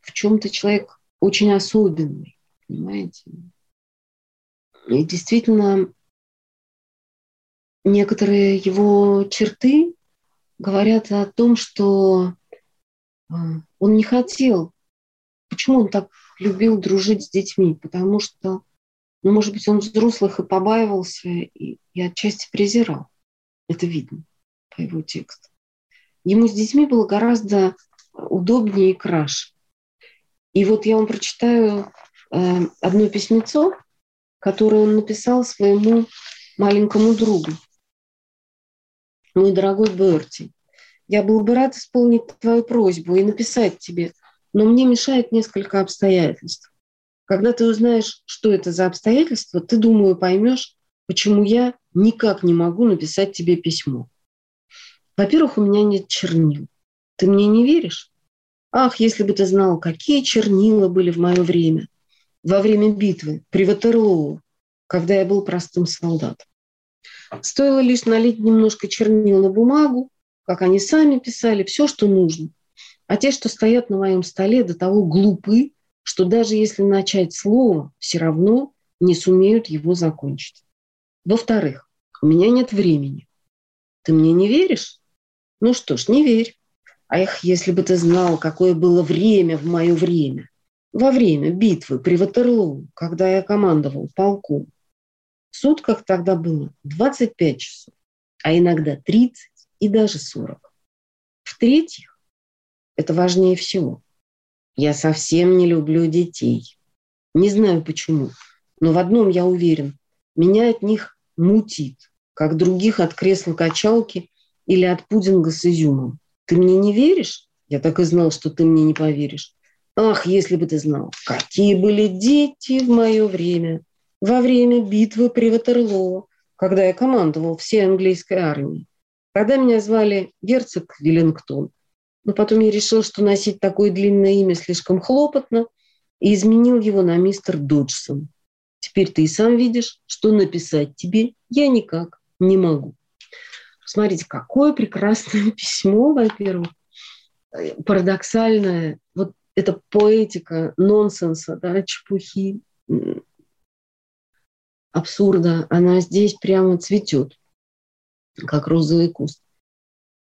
[SPEAKER 1] В чем-то человек очень особенный, понимаете? И действительно, некоторые его черты говорят о том, что а, он не хотел. Почему он так любил дружить с детьми? Потому что, ну, может быть, он взрослых и побаивался, и, и отчасти презирал. Это видно по его тексту. Ему с детьми было гораздо удобнее и краше. И вот я вам прочитаю э, одно письмецо, которое он написал своему маленькому другу. Мой дорогой Берти, я был бы рад исполнить твою просьбу и написать тебе, но мне мешает несколько обстоятельств. Когда ты узнаешь, что это за обстоятельства, ты, думаю, поймешь, почему я никак не могу написать тебе письмо. Во-первых, у меня нет чернил. Ты мне не веришь? Ах, если бы ты знал, какие чернила были в мое время, во время битвы при Ватерлоу, когда я был простым солдатом. Стоило лишь налить немножко чернил на бумагу, как они сами писали, все, что нужно. А те, что стоят на моем столе, до того глупы, что даже если начать слово, все равно не сумеют его закончить. Во-вторых, у меня нет времени. Ты мне не веришь? Ну что ж, не верь. Эх, если бы ты знал, какое было время в мое время. Во время битвы при Ватерлоу, когда я командовал полком. В сутках тогда было 25 часов, а иногда 30 и даже 40. В-третьих, это важнее всего. Я совсем не люблю детей. Не знаю почему, но в одном я уверен. Меня от них мутит, как других от кресла качалки или от пудинга с изюмом. Ты мне не веришь? Я так и знал, что ты мне не поверишь. Ах, если бы ты знал, какие были дети в мое время, во время битвы при Ватерлоо, когда я командовал всей английской армией. Когда меня звали герцог Веллингтон, но потом я решил, что носить такое длинное имя слишком хлопотно, и изменил его на мистер Доджсон. Теперь ты и сам видишь, что написать тебе я никак не могу. Смотрите, какое прекрасное [LAUGHS] письмо, во-первых, парадоксальное. Вот эта поэтика нонсенса, да, чепухи, абсурда, она здесь прямо цветет, как розовый куст.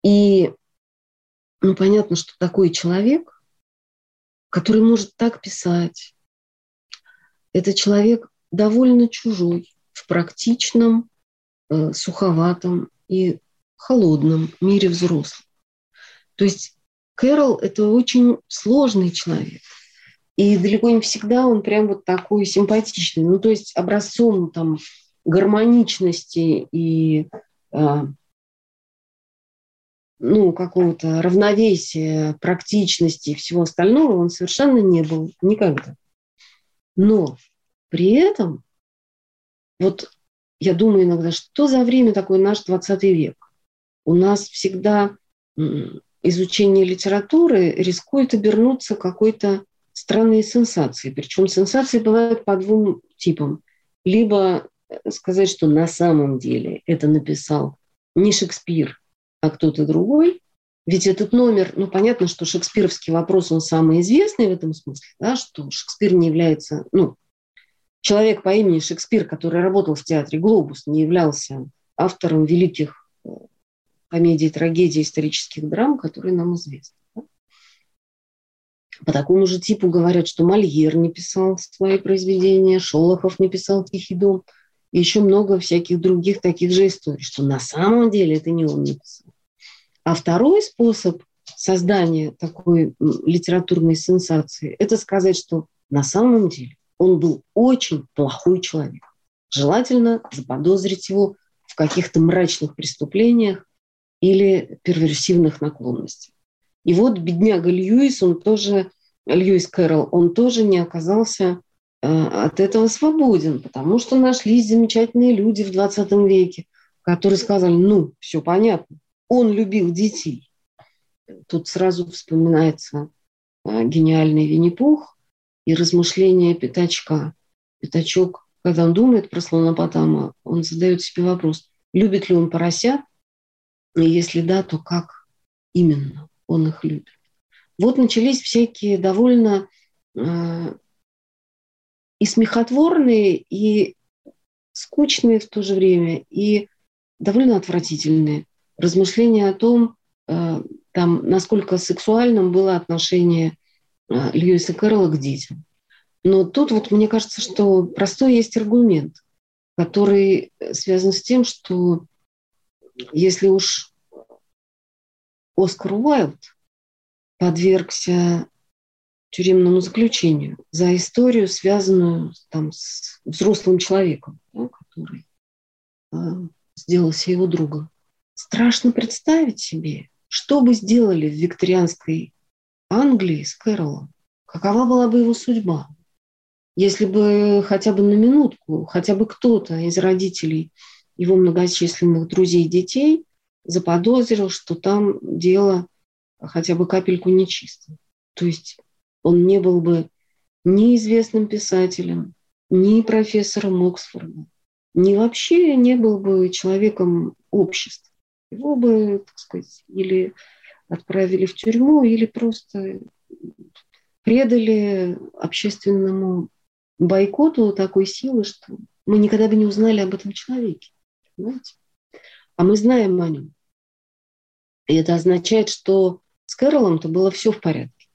[SPEAKER 1] И ну, понятно, что такой человек, который может так писать, это человек довольно чужой в практичном, э, суховатом и холодном мире взрослых. То есть Кэрол – это очень сложный человек. И далеко не всегда он прям вот такой симпатичный. Ну, то есть образцом там гармоничности и э, ну, какого-то равновесия, практичности и всего остального он совершенно не был никогда. Но при этом, вот я думаю иногда, что за время такой наш 20 век? У нас всегда изучение литературы рискует обернуться какой-то странной сенсацией. Причем сенсации бывают по двум типам. Либо э, сказать, что на самом деле это написал не Шекспир, а кто-то другой. Ведь этот номер, ну понятно, что шекспировский вопрос, он самый известный в этом смысле, да, что Шекспир не является, ну, человек по имени Шекспир, который работал в театре «Глобус», не являлся автором великих комедии, трагедии, исторических драм, которые нам известны. По такому же типу говорят, что Мольер не писал свои произведения, Шолохов не писал «Тихий дом», и еще много всяких других таких же историй, что на самом деле это не он написал. А второй способ создания такой литературной сенсации – это сказать, что на самом деле он был очень плохой человек. Желательно заподозрить его в каких-то мрачных преступлениях, или перверсивных наклонностей. И вот бедняга Льюис, он тоже, Льюис Кэрролл, он тоже не оказался э, от этого свободен, потому что нашлись замечательные люди в 20 веке, которые сказали, ну, все понятно, он любил детей. Тут сразу вспоминается э, гениальный Винни-Пух и размышления Пятачка. Пятачок, когда он думает про слонопотама, он задает себе вопрос, любит ли он поросят и если да, то как именно он их любит? вот начались всякие довольно э, и смехотворные, и скучные в то же время, и довольно отвратительные размышления о том, э, там, насколько сексуальным было отношение э, Льюиса Кэрролла к детям. Но тут вот мне кажется, что простой есть аргумент, который связан с тем, что если уж Оскар Уайлд подвергся тюремному заключению за историю, связанную там, с взрослым человеком, да, который э, сделался его другом. Страшно представить себе, что бы сделали в викторианской Англии с Кэролом, какова была бы его судьба, если бы хотя бы на минутку, хотя бы кто-то из родителей его многочисленных друзей и детей заподозрил, что там дело хотя бы капельку нечисто. То есть он не был бы ни известным писателем, ни профессором Оксфорда, ни вообще не был бы человеком общества. Его бы, так сказать, или отправили в тюрьму, или просто предали общественному бойкоту такой силы, что мы никогда бы не узнали об этом человеке. Понимаете? А мы знаем о нем. И это означает, что с Кэролом-то было все в порядке.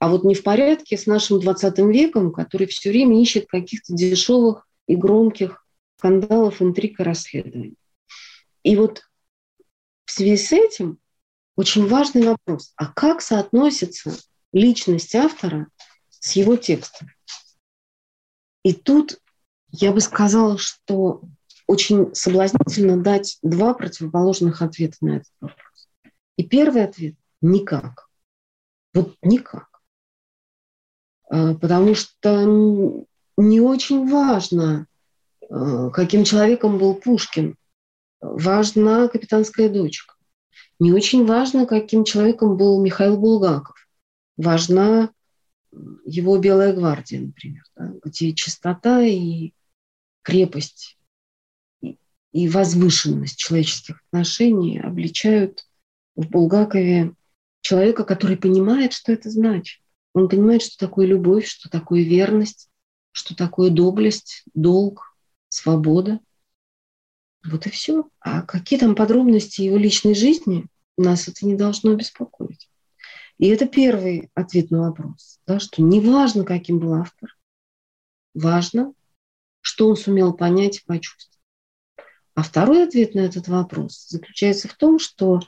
[SPEAKER 1] А вот не в порядке с нашим 20 веком, который все время ищет каких-то дешевых и громких скандалов, интриг и расследований. И вот в связи с этим очень важный вопрос. А как соотносится личность автора с его текстом? И тут я бы сказала, что очень соблазнительно дать два противоположных ответа на этот вопрос. И первый ответ – никак. Вот никак. А, потому что не очень важно, а, каким человеком был Пушкин. Важна капитанская дочка. Не очень важно, каким человеком был Михаил Булгаков. Важна его «Белая гвардия», например, да, где чистота и крепость и возвышенность человеческих отношений обличают в Булгакове человека, который понимает, что это значит. Он понимает, что такое любовь, что такое верность, что такое доблесть, долг, свобода. Вот и все. А какие там подробности его личной жизни, нас это не должно беспокоить. И это первый ответ на вопрос, да, что не важно, каким был автор, важно, что он сумел понять и почувствовать. А второй ответ на этот вопрос заключается в том, что,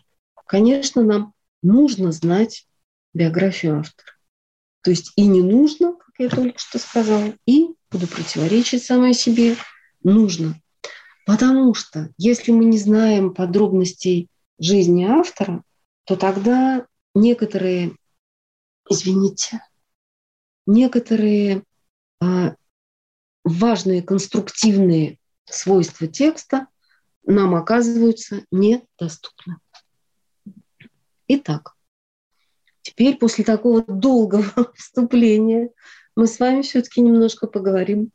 [SPEAKER 1] конечно, нам нужно знать биографию автора. То есть и не нужно, как я только что сказала, и буду противоречить самой себе, нужно. Потому что если мы не знаем подробностей жизни автора, то тогда некоторые, извините, некоторые а, важные конструктивные свойства текста нам оказываются недоступны. Итак, Теперь после такого долгого [LAUGHS] вступления мы с вами все-таки немножко поговорим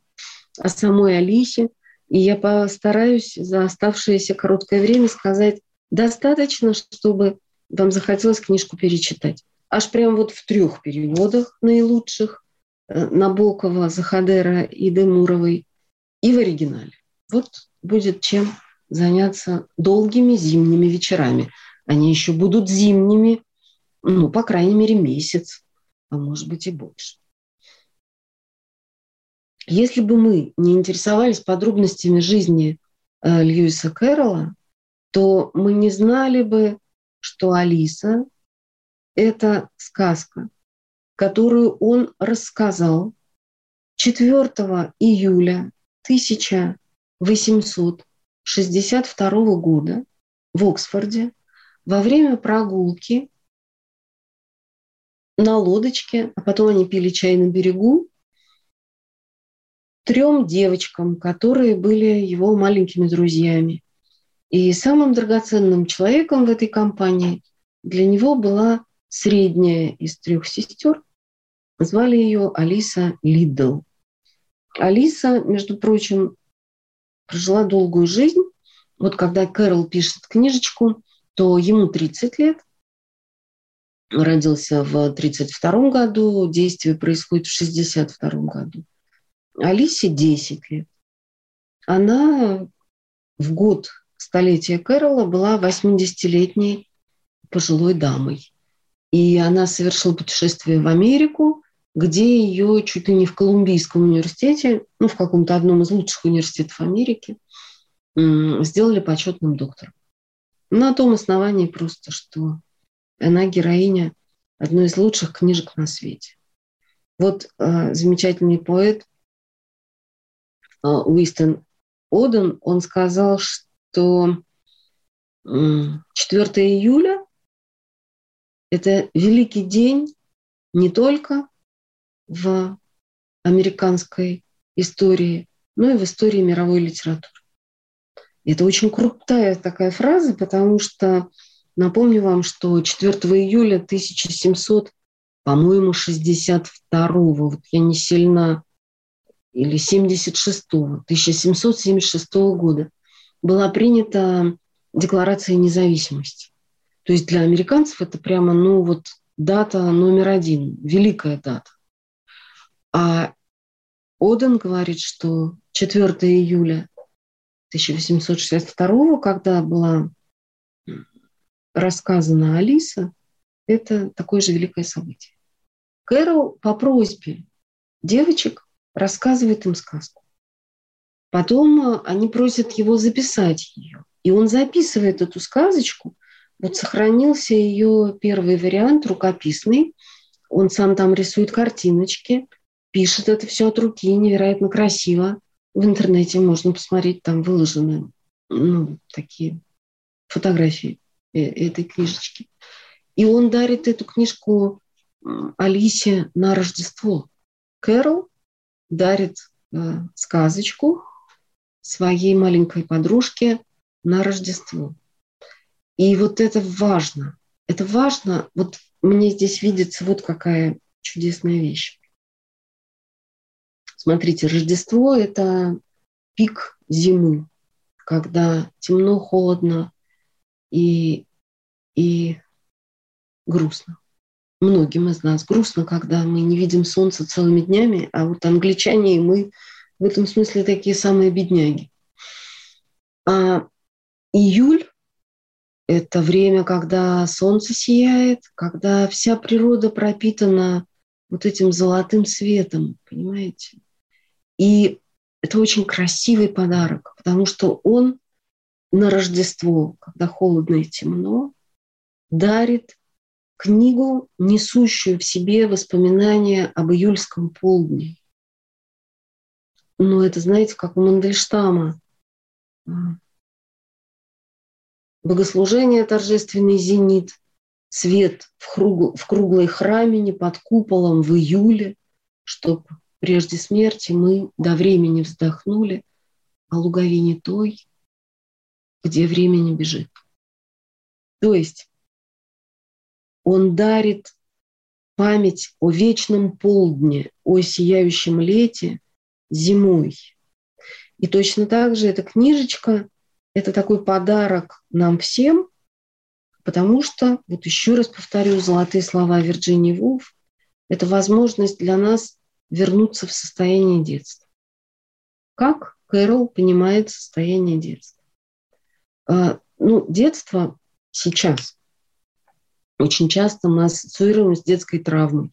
[SPEAKER 1] о самой Алисе. И я постараюсь за оставшееся короткое время сказать достаточно, чтобы вам захотелось книжку перечитать. Аж прям вот в трех переводах наилучших э, Набокова, Захадера и Демуровой и в оригинале. Вот будет чем заняться долгими зимними вечерами. Они еще будут зимними, ну, по крайней мере, месяц, а может быть и больше. Если бы мы не интересовались подробностями жизни э, Льюиса Кэрролла, то мы не знали бы, что Алиса – это сказка, которую он рассказал 4 июля 1862 года в Оксфорде во время прогулки на лодочке, а потом они пили чай на берегу, трем девочкам, которые были его маленькими друзьями. И самым драгоценным человеком в этой компании для него была средняя из трех сестер. Звали ее Алиса Лидл. Алиса, между прочим, прожила долгую жизнь. Вот когда Кэрол пишет книжечку, то ему 30 лет, родился в 1932 году, действие происходит в 1962 году. Алисе 10 лет. Она в год столетия Кэрола была 80-летней пожилой дамой. И она совершила путешествие в Америку, где ее чуть ли не в Колумбийском университете, ну, в каком-то одном из лучших университетов Америки, сделали почетным доктором. На том основании просто, что она героиня одной из лучших книжек на свете. Вот э, замечательный поэт э, Уистон Оден, он сказал, что э, 4 июля – это великий день не только в американской истории, но и в истории мировой литературы. Это очень крутая такая фраза, потому что Напомню вам, что 4 июля 1700, по-моему, 62-го, вот я не сильно, или 76-го, 1776 года была принята Декларация независимости. То есть для американцев это прямо, ну вот, дата номер один, великая дата. А Оден говорит, что 4 июля 1862, когда была рассказана Алиса, это такое же великое событие. Кэрол по просьбе девочек рассказывает им сказку. Потом они просят его записать ее. И он записывает эту сказочку. Вот сохранился ее первый вариант, рукописный. Он сам там рисует картиночки, пишет это все от руки, невероятно красиво. В интернете можно посмотреть, там выложены ну, такие фотографии. Э, этой книжечки. И он дарит эту книжку Алисе на Рождество. Кэрол дарит э, сказочку своей маленькой подружке на Рождество. И вот это важно. Это важно. Вот мне здесь видится вот какая чудесная вещь. Смотрите, Рождество – это пик зимы, когда темно, холодно, и, и грустно. Многим из нас грустно, когда мы не видим солнца целыми днями, а вот англичане и мы в этом смысле такие самые бедняги. А июль – это время, когда солнце сияет, когда вся природа пропитана вот этим золотым светом, понимаете? И это очень красивый подарок, потому что он на Рождество, когда холодно и темно, дарит книгу, несущую в себе воспоминания об июльском полдне. Но это, знаете, как у Мандельштама. Богослужение торжественный зенит, свет в, круг, в круглой храмине под куполом в июле, чтоб прежде смерти мы до времени вздохнули о луговине той, где время не бежит. То есть он дарит память о вечном полдне, о сияющем лете зимой. И точно так же эта книжечка – это такой подарок нам всем, потому что, вот еще раз повторю золотые слова Вирджинии Вулф, это возможность для нас вернуться в состояние детства. Как Кэрол понимает состояние детства? А, ну, детство сейчас очень часто мы ассоциируем с детской травмой.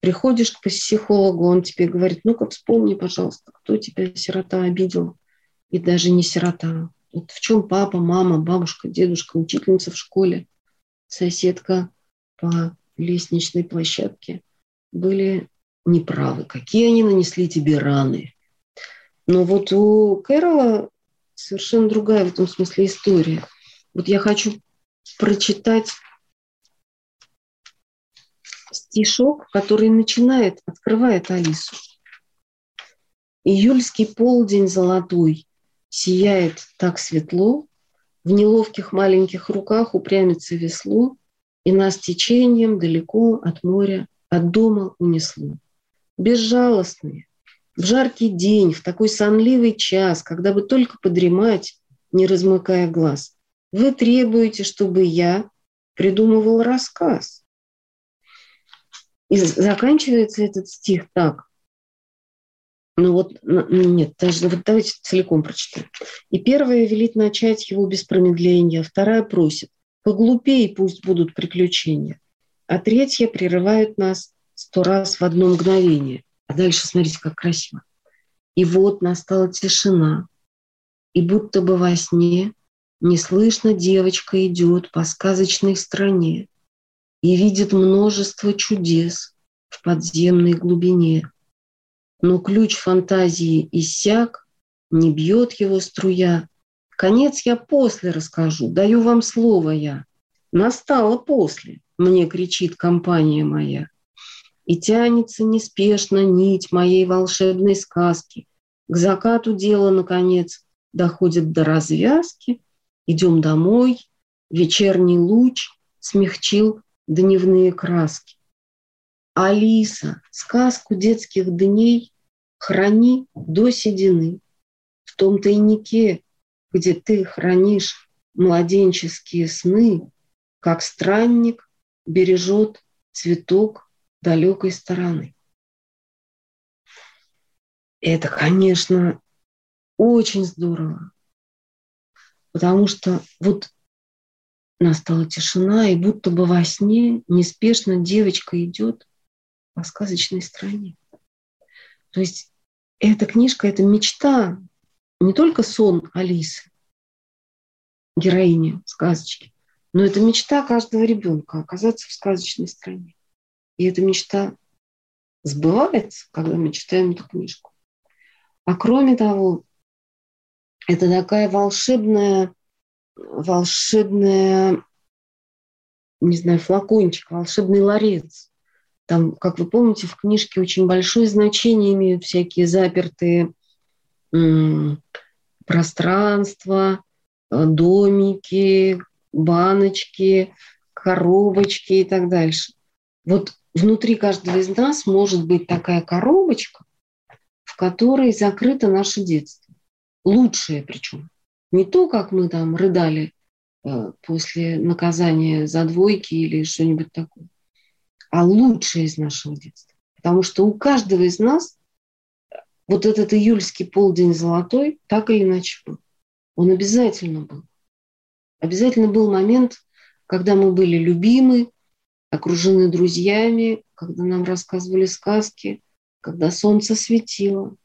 [SPEAKER 1] Приходишь к психологу, он тебе говорит, ну-ка вспомни, пожалуйста, кто тебя, сирота, обидел. И даже не сирота. Вот в чем папа, мама, бабушка, дедушка, учительница в школе, соседка по лестничной площадке были неправы. Какие они нанесли тебе раны. Но вот у Кэрола совершенно другая в этом смысле история. Вот я хочу прочитать стишок, который начинает, открывает Алису. Июльский полдень золотой сияет так светло, в неловких маленьких руках упрямится весло, и нас течением далеко от моря, от дома унесло. Безжалостные, в жаркий день, в такой сонливый час, когда бы только подремать, не размыкая глаз, вы требуете, чтобы я придумывал рассказ. И заканчивается этот стих так. Ну вот, нет, даже вот давайте целиком прочитаем. И первая велит начать его без промедления, вторая просит, поглупей пусть будут приключения, а третья прерывает нас сто раз в одно мгновение. А дальше смотрите, как красиво. И вот настала тишина, и будто бы во сне неслышно девочка идет по сказочной стране и видит множество чудес в подземной глубине – но ключ фантазии иссяк, не бьет его струя. Конец я после расскажу, даю вам слово я. Настало после, мне кричит компания моя. И тянется неспешно нить моей волшебной сказки. К закату дело, наконец, доходит до развязки. Идем домой, вечерний луч смягчил дневные краски. Алиса, сказку детских дней храни до седины. В том тайнике, где ты хранишь младенческие сны, как странник бережет цветок далекой стороны. Это, конечно, очень здорово, потому что вот настала тишина, и будто бы во сне неспешно девочка идет по сказочной стране. То есть эта книжка – это мечта, не только сон Алисы, героини сказочки, но это мечта каждого ребенка оказаться в сказочной стране. И эта мечта сбывается, когда мы читаем эту книжку. А кроме того, это такая волшебная, волшебная, не знаю, флакончик, волшебный ларец, там, как вы помните, в книжке очень большое значение имеют всякие запертые пространства, э, домики, баночки, коробочки и так дальше. Вот внутри каждого из нас может быть такая коробочка, в которой закрыто наше детство. Лучшее причем. Не то, как мы там рыдали э, после наказания за двойки или что-нибудь такое, а лучшее из нашего детства. Потому что у каждого из нас вот этот июльский полдень золотой так или иначе был. Он обязательно был. Обязательно был момент, когда мы были любимы, окружены друзьями, когда нам рассказывали сказки, когда солнце светило,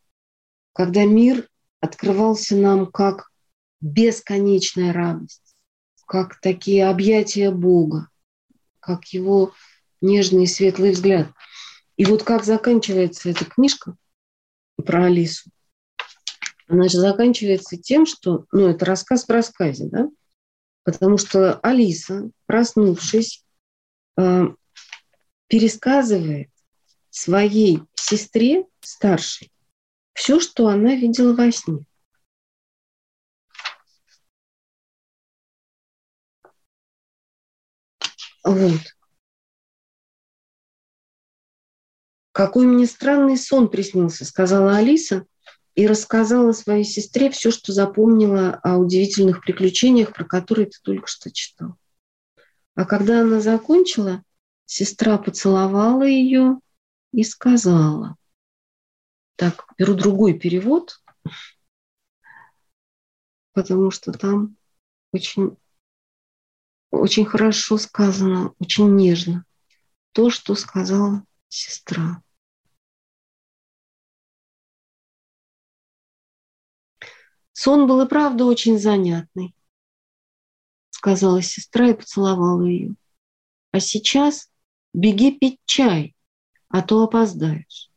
[SPEAKER 1] когда мир открывался нам как бесконечная радость, как такие объятия Бога, как его нежный и светлый взгляд. И вот как заканчивается эта книжка про Алису, она же заканчивается тем, что, ну, это рассказ в рассказе, да, потому что Алиса, проснувшись, пересказывает своей сестре старшей все, что она видела во сне. Вот. «Какой мне странный сон приснился», — сказала Алиса и рассказала своей сестре все, что запомнила о удивительных приключениях, про которые ты только что читал. А когда она закончила, сестра поцеловала ее и сказала, так, беру другой перевод, потому что там очень, очень хорошо сказано, очень нежно то, что сказала сестра. Сон был и правда очень занятный, сказала сестра и поцеловала ее. А сейчас беги пить чай, а то опоздаешь.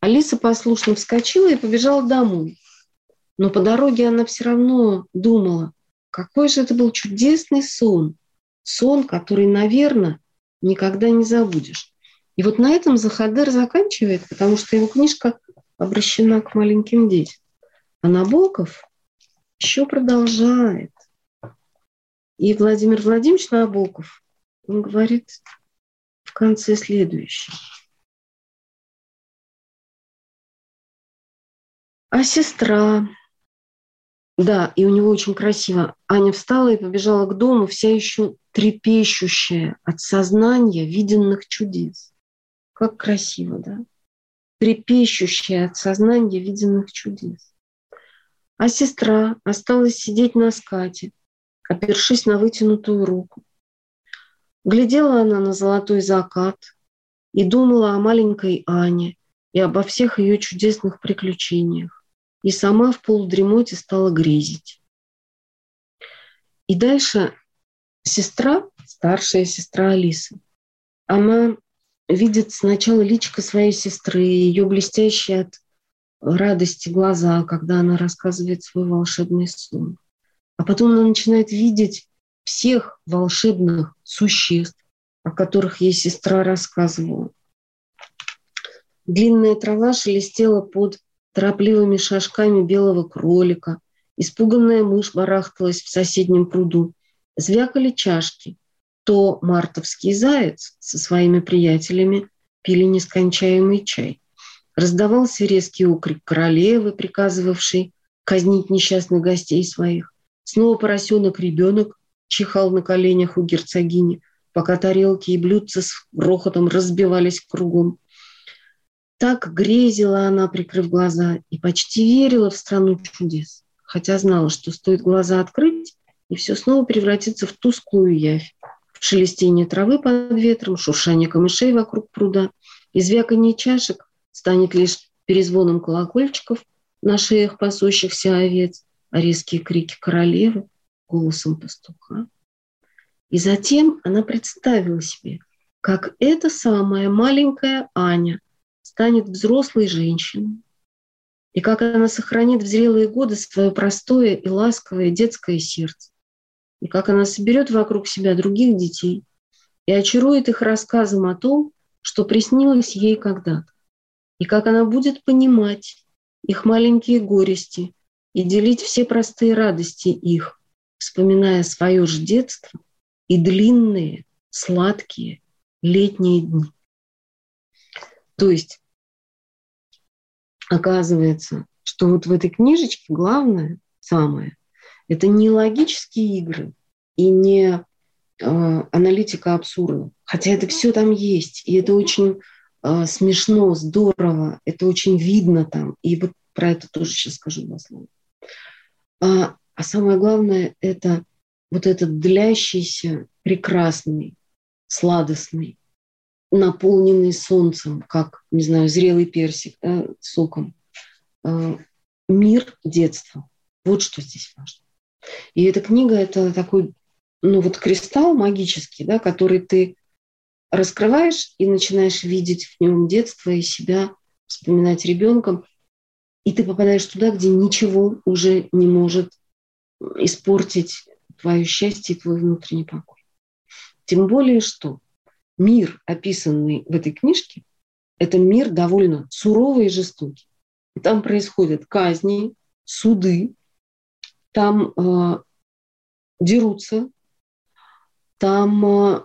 [SPEAKER 1] Алиса послушно вскочила и побежала домой. Но по дороге она все равно думала, какой же это был чудесный сон. Сон, который, наверное, никогда не забудешь. И вот на этом Захадер заканчивает, потому что его книжка обращена к маленьким детям. А Набоков еще продолжает. И Владимир Владимирович Набоков, он говорит в конце следующее. А сестра Да, и у него очень красиво. Аня встала и побежала к дому, вся еще трепещущая от сознания виденных чудес. Как красиво, да? Трепещущая от сознания виденных чудес. А сестра осталась сидеть на скате, опершись на вытянутую руку. Глядела она на золотой закат и думала о маленькой Ане и обо всех ее чудесных приключениях. И сама в полудремоте стала грезить. И дальше сестра, старшая сестра Алисы, она видит сначала личико своей сестры, ее блестящие от радости глаза, когда она рассказывает свой волшебный сон. А потом она начинает видеть всех волшебных существ, о которых ей сестра рассказывала. Длинная трава шелестела под торопливыми шажками белого кролика. Испуганная мышь барахталась в соседнем пруду. Звякали чашки. То мартовский заяц со своими приятелями пили нескончаемый чай. Раздавался резкий окрик королевы, приказывавшей казнить несчастных гостей своих. Снова поросенок-ребенок чихал на коленях у герцогини, пока тарелки и блюдца с грохотом разбивались кругом. Так грезила она, прикрыв глаза, и почти верила в страну чудес, хотя знала, что стоит глаза открыть, и все снова превратится в тусклую явь, в шелестение травы под ветром, шуршание камышей вокруг пруда, и звяканье чашек станет лишь перезвоном колокольчиков на шеях пасущихся овец, резкие крики королевы голосом пастуха. И затем она представила себе, как эта самая маленькая Аня – станет взрослой женщиной, и как она сохранит в зрелые годы свое простое и ласковое детское сердце, и как она соберет вокруг себя других детей и очарует их рассказом о том, что приснилось ей когда-то, и как она будет понимать их маленькие горести и делить все простые радости их, вспоминая свое же детство и длинные, сладкие летние дни. То есть оказывается, что вот в этой книжечке главное, самое, это не логические игры и не э, аналитика абсурда. Хотя это все там есть, и это очень э, смешно, здорово, это очень видно там. И вот про это тоже сейчас скажу два слова. А, а самое главное – это вот этот длящийся, прекрасный, сладостный, наполненный солнцем, как, не знаю, зрелый персик, да, соком. А, мир детства. Вот что здесь важно. И эта книга – это такой, ну вот кристалл магический, да, который ты раскрываешь и начинаешь видеть в нем детство и себя, вспоминать ребенком, и ты попадаешь туда, где ничего уже не может испортить твое счастье и твой внутренний покой. Тем более, что мир, описанный в этой книжке, это мир довольно суровый и жестокий. Там происходят казни, суды, там э, дерутся, там э,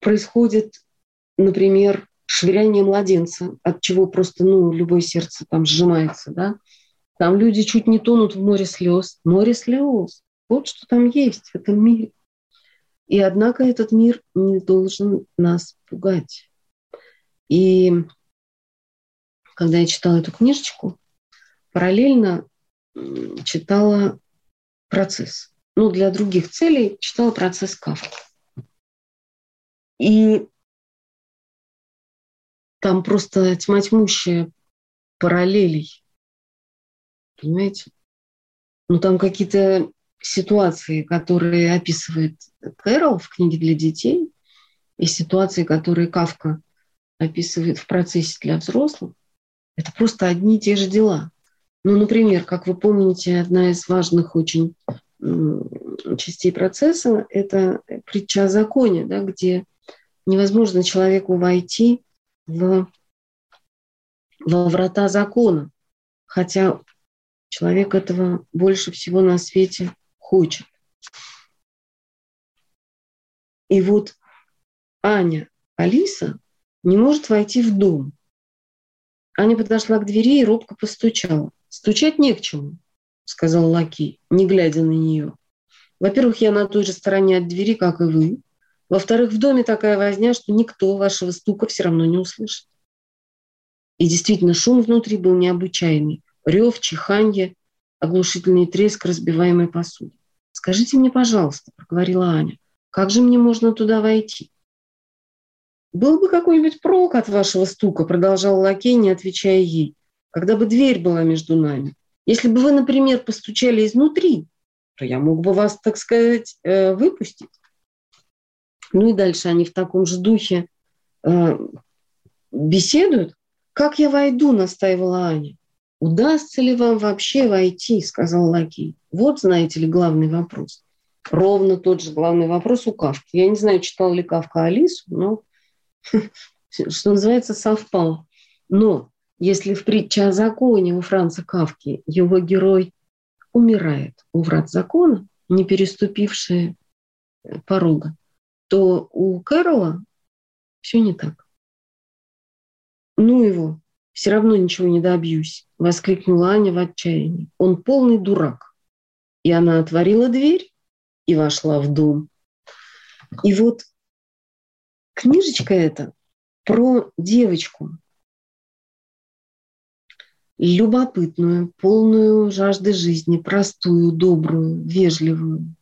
[SPEAKER 1] происходит, например, швыряние младенца, от чего просто, ну, любое сердце там сжимается, да. Там люди чуть не тонут в море слез. Море слез. Вот что там есть в этом мире. И однако этот мир не должен нас пугать. И когда я читала эту книжечку, параллельно читала процесс. Ну, для других целей читала процесс Кавка. И там просто тьма тьмущая параллелей. Понимаете? Ну, там какие-то ситуации, которые описывает Кэрол в книге для детей, и ситуации, которые Кавка описывает в процессе для взрослых, это просто одни и те же дела. Ну, например, как вы помните, одна из важных очень частей процесса – это притча о законе, да, где невозможно человеку войти в, во врата закона, хотя человек этого больше всего на свете хочет. И вот Аня, Алиса, не может войти в дом. Аня подошла к двери и робко постучала. Стучать не к чему. сказал Лаки, не глядя на нее. Во-первых, я на той же стороне от двери, как и вы. Во-вторых, в доме такая возня, что никто вашего стука все равно не услышит. И действительно, шум внутри был необычайный. Рев, чиханье, оглушительный треск разбиваемой посуды. «Скажите мне, пожалуйста», — проговорила Аня, «как же мне можно туда войти?» «Был бы какой-нибудь прок от вашего стука», — продолжал лакей, не отвечая ей, «когда бы дверь была между нами. Если бы вы, например, постучали изнутри, то я мог бы вас, так сказать, э, выпустить». Ну и дальше они в таком же духе э, беседуют. «Как я войду?» – настаивала Аня. «Удастся ли вам вообще войти?» – сказал Лакей. Вот, знаете ли, главный вопрос. Ровно тот же главный вопрос у Кавки. Я не знаю, читал ли Кавка Алису, но, [LAUGHS] что называется, совпал. Но если в притче о законе у Франца Кавки его герой умирает у врат закона, не переступившие порога, то у Кэрола все не так. «Ну его, все равно ничего не добьюсь», — воскликнула Аня в отчаянии. «Он полный дурак». И она отворила дверь и вошла в дом. И вот книжечка эта про девочку, любопытную, полную жажды жизни, простую, добрую, вежливую,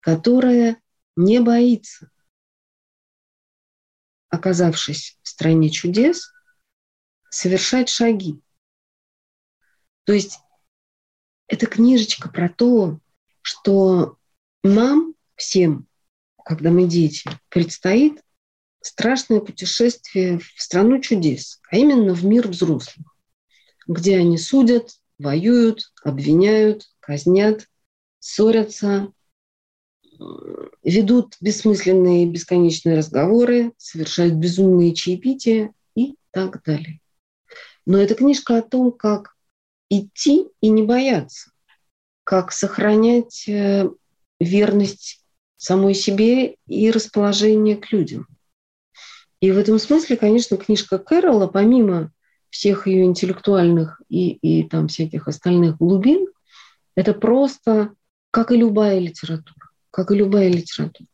[SPEAKER 1] которая не боится, оказавшись в стране чудес, совершать шаги. То есть это книжечка про то, что нам всем, когда мы дети, предстоит страшное путешествие в страну чудес, а именно в мир взрослых, где они судят, воюют, обвиняют, казнят, ссорятся, ведут бессмысленные бесконечные разговоры, совершают безумные чаепития и так далее. Но это книжка о том, как идти и не бояться, как сохранять э, верность самой себе и расположение к людям. И в этом смысле, конечно, книжка Кэрола, помимо всех ее интеллектуальных и, и там всяких остальных глубин, это просто, как и любая литература как и любая литература.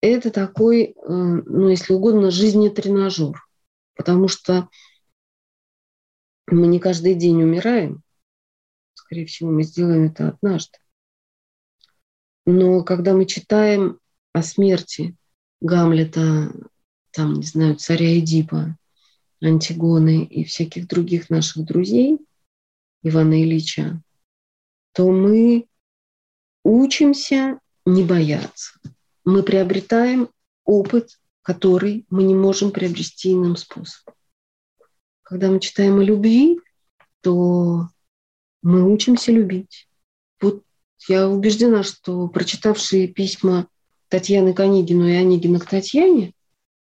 [SPEAKER 1] Это такой, э, ну, если угодно, жизнетренажер, потому что мы не каждый день умираем. Скорее всего, мы сделаем это однажды. Но когда мы читаем о смерти Гамлета, там, не знаю, царя Эдипа, Антигоны и всяких других наших друзей, Ивана Ильича, то мы учимся не бояться. Мы приобретаем опыт, который мы не можем приобрести иным способом. Когда мы читаем о любви, то мы учимся любить. Вот я убеждена, что прочитавшие письма Татьяны к Онегину и Онегина к Татьяне,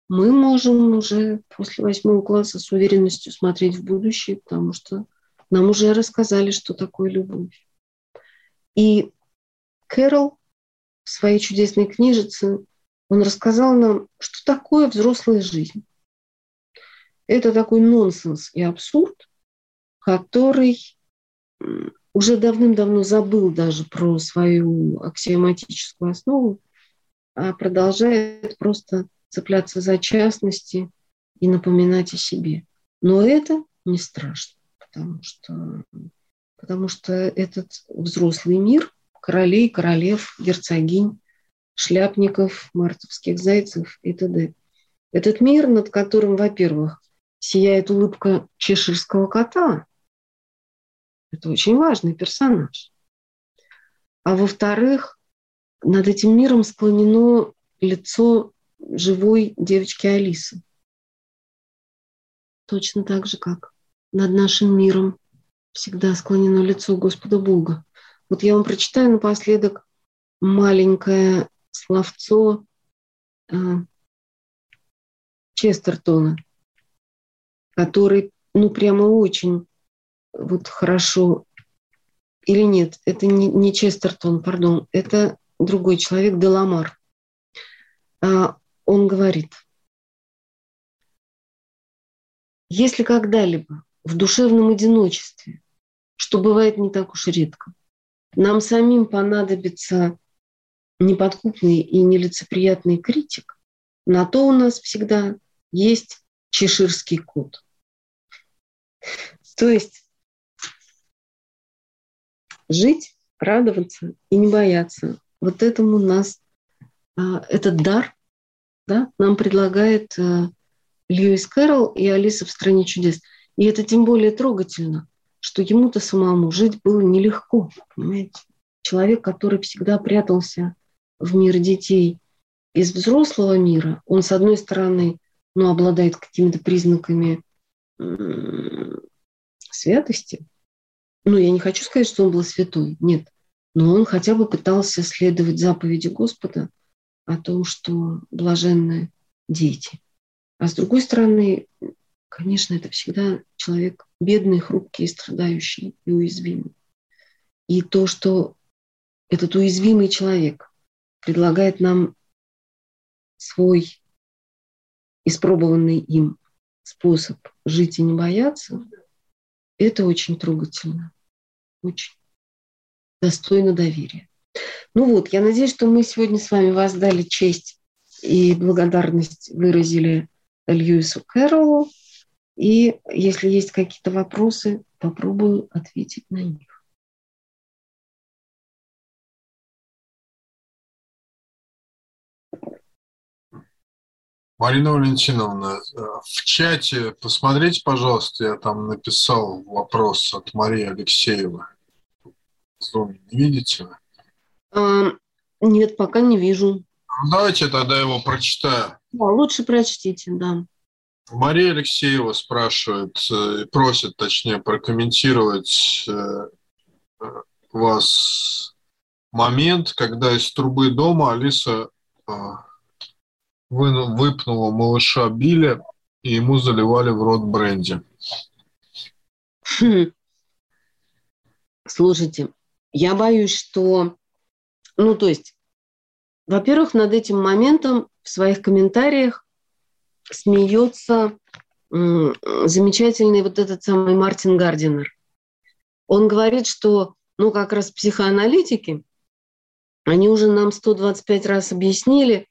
[SPEAKER 1] мы можем уже после восьмого класса с уверенностью смотреть в будущее, потому что нам уже рассказали, что такое любовь. И Кэрол в своей чудесной книжице он рассказал нам, что такое взрослая жизнь. Это такой нонсенс и абсурд, который уже давным-давно забыл даже про свою аксиоматическую основу, а продолжает просто цепляться за частности и напоминать о себе. Но это не страшно, потому что, потому что этот взрослый мир королей, королев, герцогинь, шляпников, мартовских зайцев и т.д. Этот мир, над которым, во-первых, сияет улыбка чеширского кота, это очень важный персонаж. А во-вторых, над этим миром склонено лицо живой девочки Алисы. Точно так же, как над нашим миром всегда склонено лицо Господа Бога. Вот я вам прочитаю напоследок маленькое словцо э, Честертона, который, ну, прямо очень вот хорошо или нет, это не, не Честертон, пардон, это другой человек, Деламар. А, он говорит, если когда-либо в душевном одиночестве, что бывает не так уж редко, нам самим понадобится неподкупный и нелицеприятный критик, на то у нас всегда есть чеширский кот. То есть жить, радоваться и не бояться. Вот этому нас а, этот дар да, нам предлагает а, Льюис Кэрролл и Алиса в «Стране чудес». И это тем более трогательно, что ему-то самому жить было нелегко, понимаете? Человек, который всегда прятался в мир детей из взрослого мира, он, с одной стороны, ну, обладает какими-то признаками святости. Ну, я не хочу сказать, что он был святой, нет. Но он хотя бы пытался следовать заповеди Господа о том, что блаженны дети. А с другой стороны, конечно, это всегда человек бедный, хрупкий, страдающий и уязвимый. И то, что этот уязвимый человек предлагает нам свой испробованный им способ жить и не бояться, это очень трогательно, очень достойно доверия. Ну вот, я надеюсь, что мы сегодня с вами воздали честь и благодарность выразили Льюису Кэрролу. И если есть какие-то вопросы, попробую ответить на них.
[SPEAKER 2] Марина Валентиновна, э, в чате посмотрите, пожалуйста, я там написал вопрос от Марии Алексеевой. В не видите вы?
[SPEAKER 1] А, нет, пока не вижу.
[SPEAKER 2] Ну, давайте тогда его прочитаю.
[SPEAKER 1] Да, лучше прочтите, да.
[SPEAKER 2] Мария Алексеева спрашивает, э, просит, точнее, прокомментировать э, вас момент, когда из трубы дома Алиса выпнула малыша Билли, и ему заливали в рот бренди.
[SPEAKER 1] Хм. Слушайте, я боюсь, что... Ну, то есть, во-первых, над этим моментом в своих комментариях смеется замечательный вот этот самый Мартин Гардинер. Он говорит, что, ну, как раз психоаналитики, они уже нам 125 раз объяснили,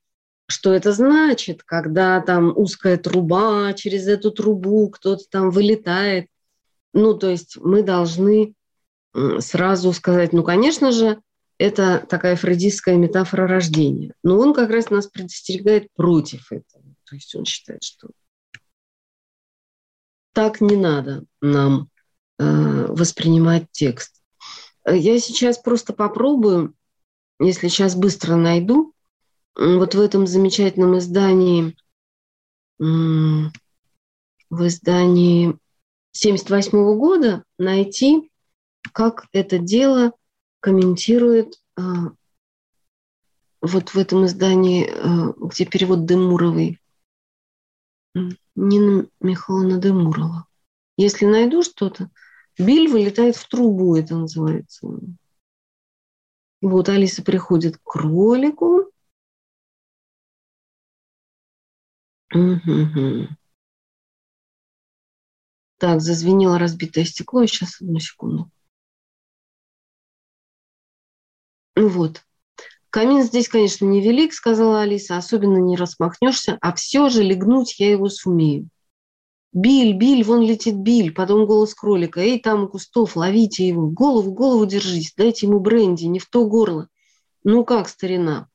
[SPEAKER 1] что это значит, когда там узкая труба, через эту трубу кто-то там вылетает. Ну, то есть мы должны сразу сказать, ну, конечно же, это такая фрейдистская метафора рождения. Но он как раз нас предостерегает против этого. То есть он считает, что так не надо нам э, воспринимать текст. Я сейчас просто попробую, если сейчас быстро найду, вот в этом замечательном издании, в издании 78 года найти, как это дело комментирует а, вот в этом издании, а, где перевод Демуровой, Нина Михайловна Демурова. Если найду что-то, Биль вылетает в трубу, это называется. Вот Алиса приходит к кролику, Угу. Так, зазвенело разбитое стекло. Сейчас, одну секунду. Ну вот. Камин здесь, конечно, невелик, сказала Алиса, особенно не рассмахнешься, а все же легнуть я его сумею. Биль, Биль, вон летит Биль, потом голос кролика. Эй, там у кустов, ловите его, голову, голову держись, дайте ему бренди, не в то горло. Ну как, старина?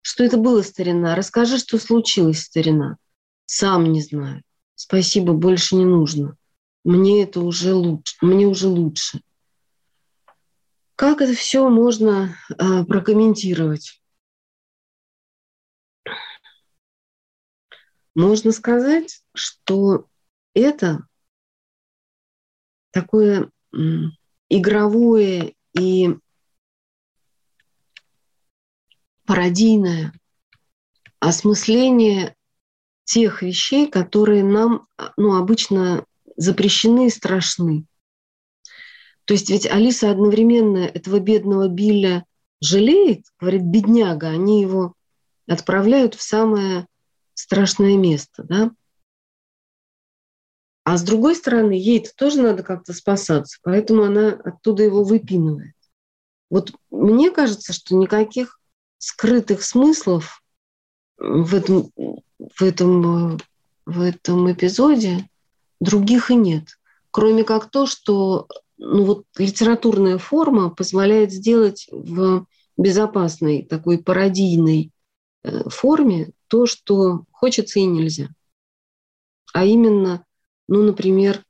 [SPEAKER 1] Что это было, старина? Расскажи, что случилось, старина. Сам не знаю. Спасибо, больше не нужно. Мне это уже лучше. Мне уже лучше. Как это все можно э, прокомментировать? Можно сказать, что это такое игровое и пародийное осмысление тех вещей, которые нам ну, обычно запрещены и страшны. То есть ведь Алиса одновременно этого бедного Билля жалеет, говорит, бедняга, они его отправляют в самое страшное место, да? А с другой стороны, ей -то тоже надо как-то спасаться, поэтому она оттуда его выпинывает. Вот мне кажется, что никаких скрытых смыслов в этом, в этом, в этом эпизоде других и нет. Кроме как то, что ну вот литературная форма позволяет сделать в безопасной такой пародийной э, форме то, что хочется и нельзя. А именно, ну, например,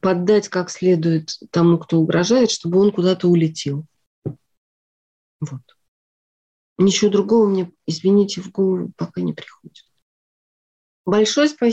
[SPEAKER 1] поддать как следует тому, кто угрожает, чтобы он куда-то улетел. Вот. Ничего другого мне, извините, в голову пока не приходит. Большое спасибо.